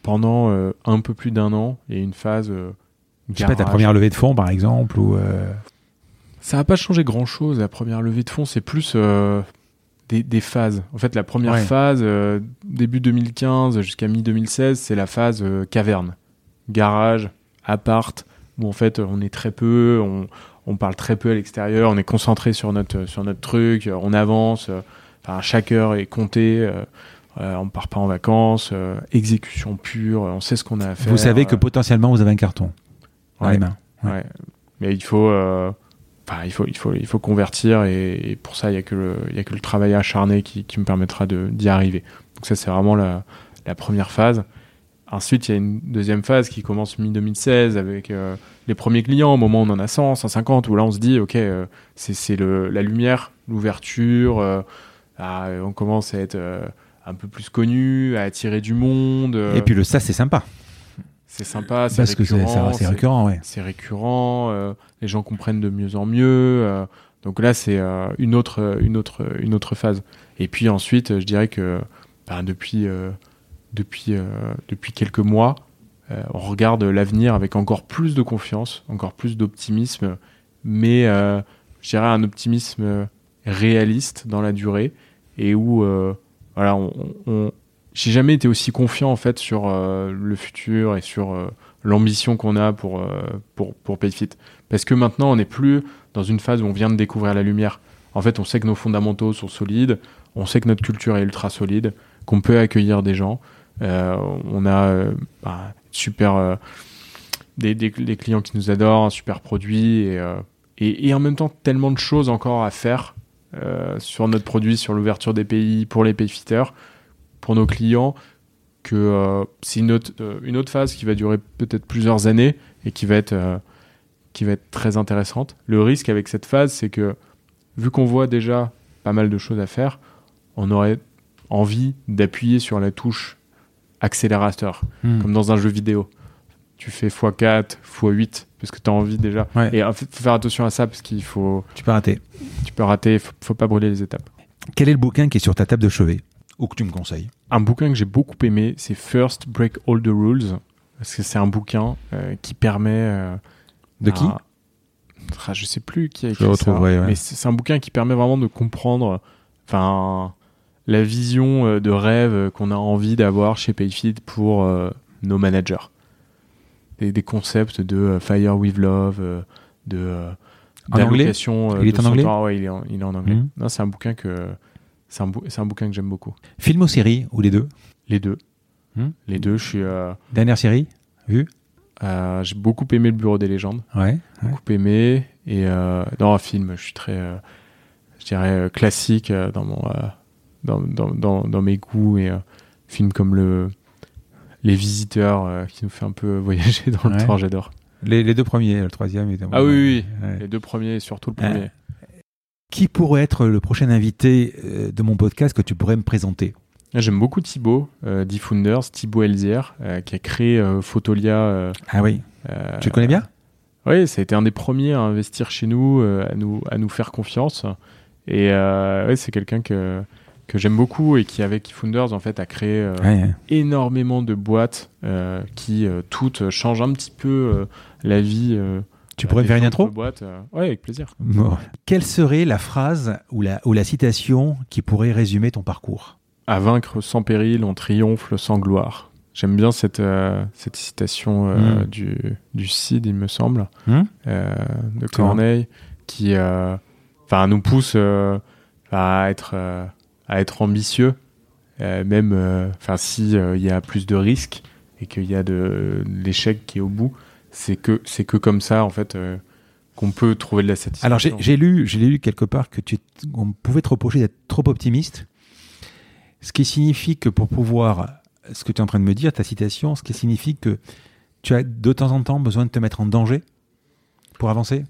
pendant euh, un peu plus d'un an, a une phase. je sais pas, ta première levée de fonds par exemple ou Ça n'a pas changé grand chose. La première levée de fonds, c'est plus des, des, phases. En fait, la première phase, début 2015 jusqu'à mi-2016, c'est la phase caverne. Garage, appart, où en fait on est très peu, on, on parle très peu à l'extérieur, on est concentré sur notre, sur notre truc, on avance chaque heure est comptée. Euh, euh, on ne part pas en vacances, euh, exécution pure, on sait ce qu'on a à faire. Vous savez que potentiellement vous avez un carton dans les mains. Mais il faut, il faut, il faut, il faut convertir et, pour ça il n'y a que le, il que le travail acharné qui, qui me permettra d'y arriver. Donc ça c'est vraiment la, la, première phase. Ensuite il y a une deuxième phase qui commence mi 2016 avec les premiers clients au moment où on en a 100, 150 où là on se dit ok c'est la lumière, l'ouverture ah, on commence à être euh, un peu plus connu, à attirer du monde. Et puis le ça, c'est sympa. C'est sympa, c'est récurrent. C'est récurrent, ouais. C'est récurrent. Euh, les gens comprennent de mieux en mieux. Euh. donc là, c'est une autre, une autre, une autre phase. Et puis ensuite, je dirais que ben, depuis, depuis, depuis quelques mois, on regarde l'avenir avec encore plus de confiance, encore plus d'optimisme, mais euh, je dirais un optimisme réaliste dans la durée et où euh, voilà, j'ai jamais été aussi confiant en fait sur euh, le futur et sur euh, l'ambition qu'on a pour, euh, pour, pour Payfit. Parce que maintenant, on n'est plus dans une phase où on vient de découvrir la lumière. En fait, on sait que nos fondamentaux sont solides, on sait que notre culture est ultra solide, qu'on peut accueillir des gens. Euh, on a euh, bah, super euh, des, clients qui nous adorent, un super produit et, et, en même temps tellement de choses encore à faire sur notre produit, sur l'ouverture des pays, pour les payfitters, pour nos clients, que c'est une autre, une autre phase qui va durer peut-être plusieurs années et qui va être qui va être très intéressante. Le risque avec cette phase, c'est que vu qu'on voit déjà pas mal de choses à faire, on aurait envie d'appuyer sur la touche accélérateur, Hmm. comme dans un jeu vidéo. Tu fais x4, x8, parce que tu as envie déjà. Ouais. Et il faut faire attention à ça, parce qu'il faut, Tu peux rater. tu peux rater, faut, faut pas brûler les étapes. Quel est le bouquin qui est sur ta table de chevet Ou que tu me conseilles? Un bouquin que j'ai beaucoup aimé, c'est First Break All the Rules, parce que c'est un bouquin euh, qui permet... euh, De qui? À- Ah, Je sais plus qui a écrit ça, ouais. mais c'est c'est un bouquin qui permet vraiment de comprendre enfin, la vision euh, de rêve qu'on a envie d'avoir chez Payfit pour euh, nos managers. Des, des concepts de euh, Fire with Love, euh, de En anglais Il est en anglais. Ouais, il est en, il est en anglais. Non, c'est un bouquin que c'est un, bou- un bouquin que j'aime beaucoup. Film ou série Ou les deux Les deux. Hmm. Les deux, je suis Dernière série Vue j'ai beaucoup aimé le Bureau des légendes. Ouais. ouais. beaucoup aimé et dans un film je suis très je dirais classique dans mon dans, dans, dans, dans mes goûts et euh, film comme le les visiteurs euh, qui nous fait un peu voyager dans le Ouais. temps j'adore Les, les deux premiers, le troisième évidemment. ah oui oui, Ouais. les deux premiers et surtout le premier Qui pourrait être le prochain invité euh, de mon podcast que tu pourrais me présenter? Ah, j'aime beaucoup Thibaut euh, d'eFounders Thibaut Elzière euh, qui a créé euh, Photolia Ah oui. Tu le connais bien? Oui, ça a été un des premiers à investir chez nous, à nous, à nous faire confiance. Et ouais, c'est quelqu'un que, que j'aime beaucoup et qui, avec eFounders, en fait, a créé euh, Ouais, énormément de boîtes euh, qui, euh, toutes, changent un petit peu la vie. Tu pourrais faire une intro euh. Ouais, avec plaisir. Bon. Quelle serait la phrase ou la, ou la citation qui pourrait résumer ton parcours? À vaincre sans péril, on triomphe sans gloire. J'aime bien cette, cette citation euh, Mm. du, du Cid, il me semble. Hmm de. Corneille qui nous pousse à être à être ambitieux euh, même euh, enfin si euh, il y a plus de risques et qu'il y a de l'échec qui est au bout c'est que c'est que comme ça en fait qu'on peut trouver de la satisfaction Alors j'ai j'ai lu, j'ai lu quelque part que tu, on pouvait te reprocher d'être trop optimiste, ce qui signifie que pour pouvoir, ce que tu es en train de me dire, ta citation, ce qui signifie que tu as de temps en temps besoin de te mettre en danger pour avancer?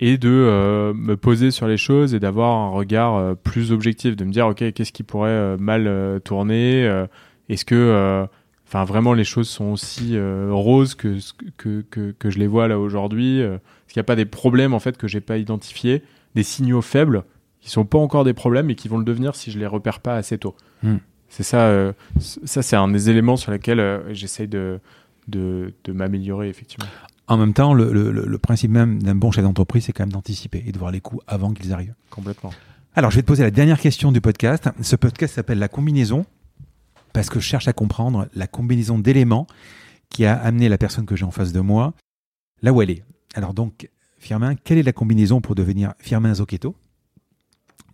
Et de euh, me poser sur les choses et d'avoir un regard euh, plus objectif, de me dire ok qu'est-ce qui pourrait euh, mal tourner, est-ce que enfin vraiment les choses sont aussi roses que, que, que que je les vois là aujourd'hui, est-ce qu'il n'y a pas des problèmes en fait que j'ai pas identifiés, des signaux faibles qui sont pas encore des problèmes et qui vont le devenir si je les repère pas assez tôt. Hmm. C'est ça, ça c'est un des éléments sur lesquels j'essaye de de, de m'améliorer effectivement. En même temps, le, le- le- le principe même d'un bon chef d'entreprise, c'est quand même d'anticiper et de voir les coups avant qu'ils arrivent. Complètement. Alors, je vais te poser la dernière question du podcast. Ce podcast s'appelle La combinaison parce que je cherche à comprendre la combinaison d'éléments qui a amené la personne que j'ai en face de moi là où elle est. Alors donc, Firmin, quelle est la combinaison pour devenir Firmin Zocchetto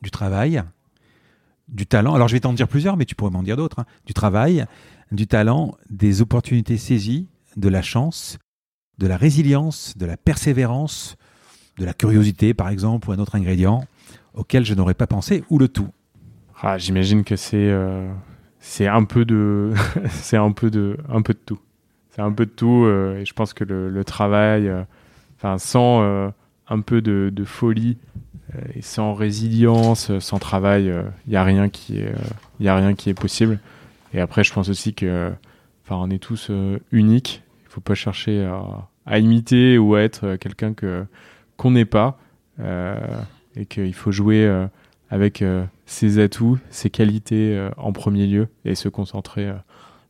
Du travail, du talent. Alors, je vais t'en dire plusieurs, mais tu pourrais m'en dire d'autres. hein. Du travail, du talent, des opportunités saisies, de la chance, de la résilience, de la persévérance, de la curiosité, par exemple, ou un autre ingrédient auquel je n'aurais pas pensé, ou le tout. Ah, j'imagine que c'est euh, un peu de c'est un peu de un peu de tout. C'est un peu de tout euh, et je pense que le, travail, euh, sans un peu de, folie et sans résilience, sans travail, il y a rien qui est a rien qui est possible. Et après, je pense aussi que enfin on est tous uniques. Il faut pas chercher à, à imiter ou à être euh, quelqu'un que qu'on n'est pas euh, et qu'il faut jouer euh, avec ses atouts, ses qualités en premier lieu et se concentrer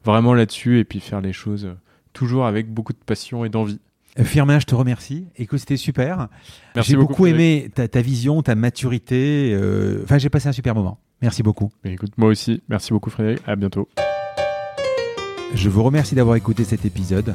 vraiment là-dessus et puis faire les choses toujours avec beaucoup de passion et d'envie. Firmin, je te remercie. Écoute, c'était super. Merci J'ai beaucoup, beaucoup aimé ta, ta vision, ta maturité. euh, Enfin, j'ai passé un super moment. Merci beaucoup. Mais écoute, moi aussi. Merci beaucoup, Frédéric. À bientôt. Je vous remercie d'avoir écouté cet épisode.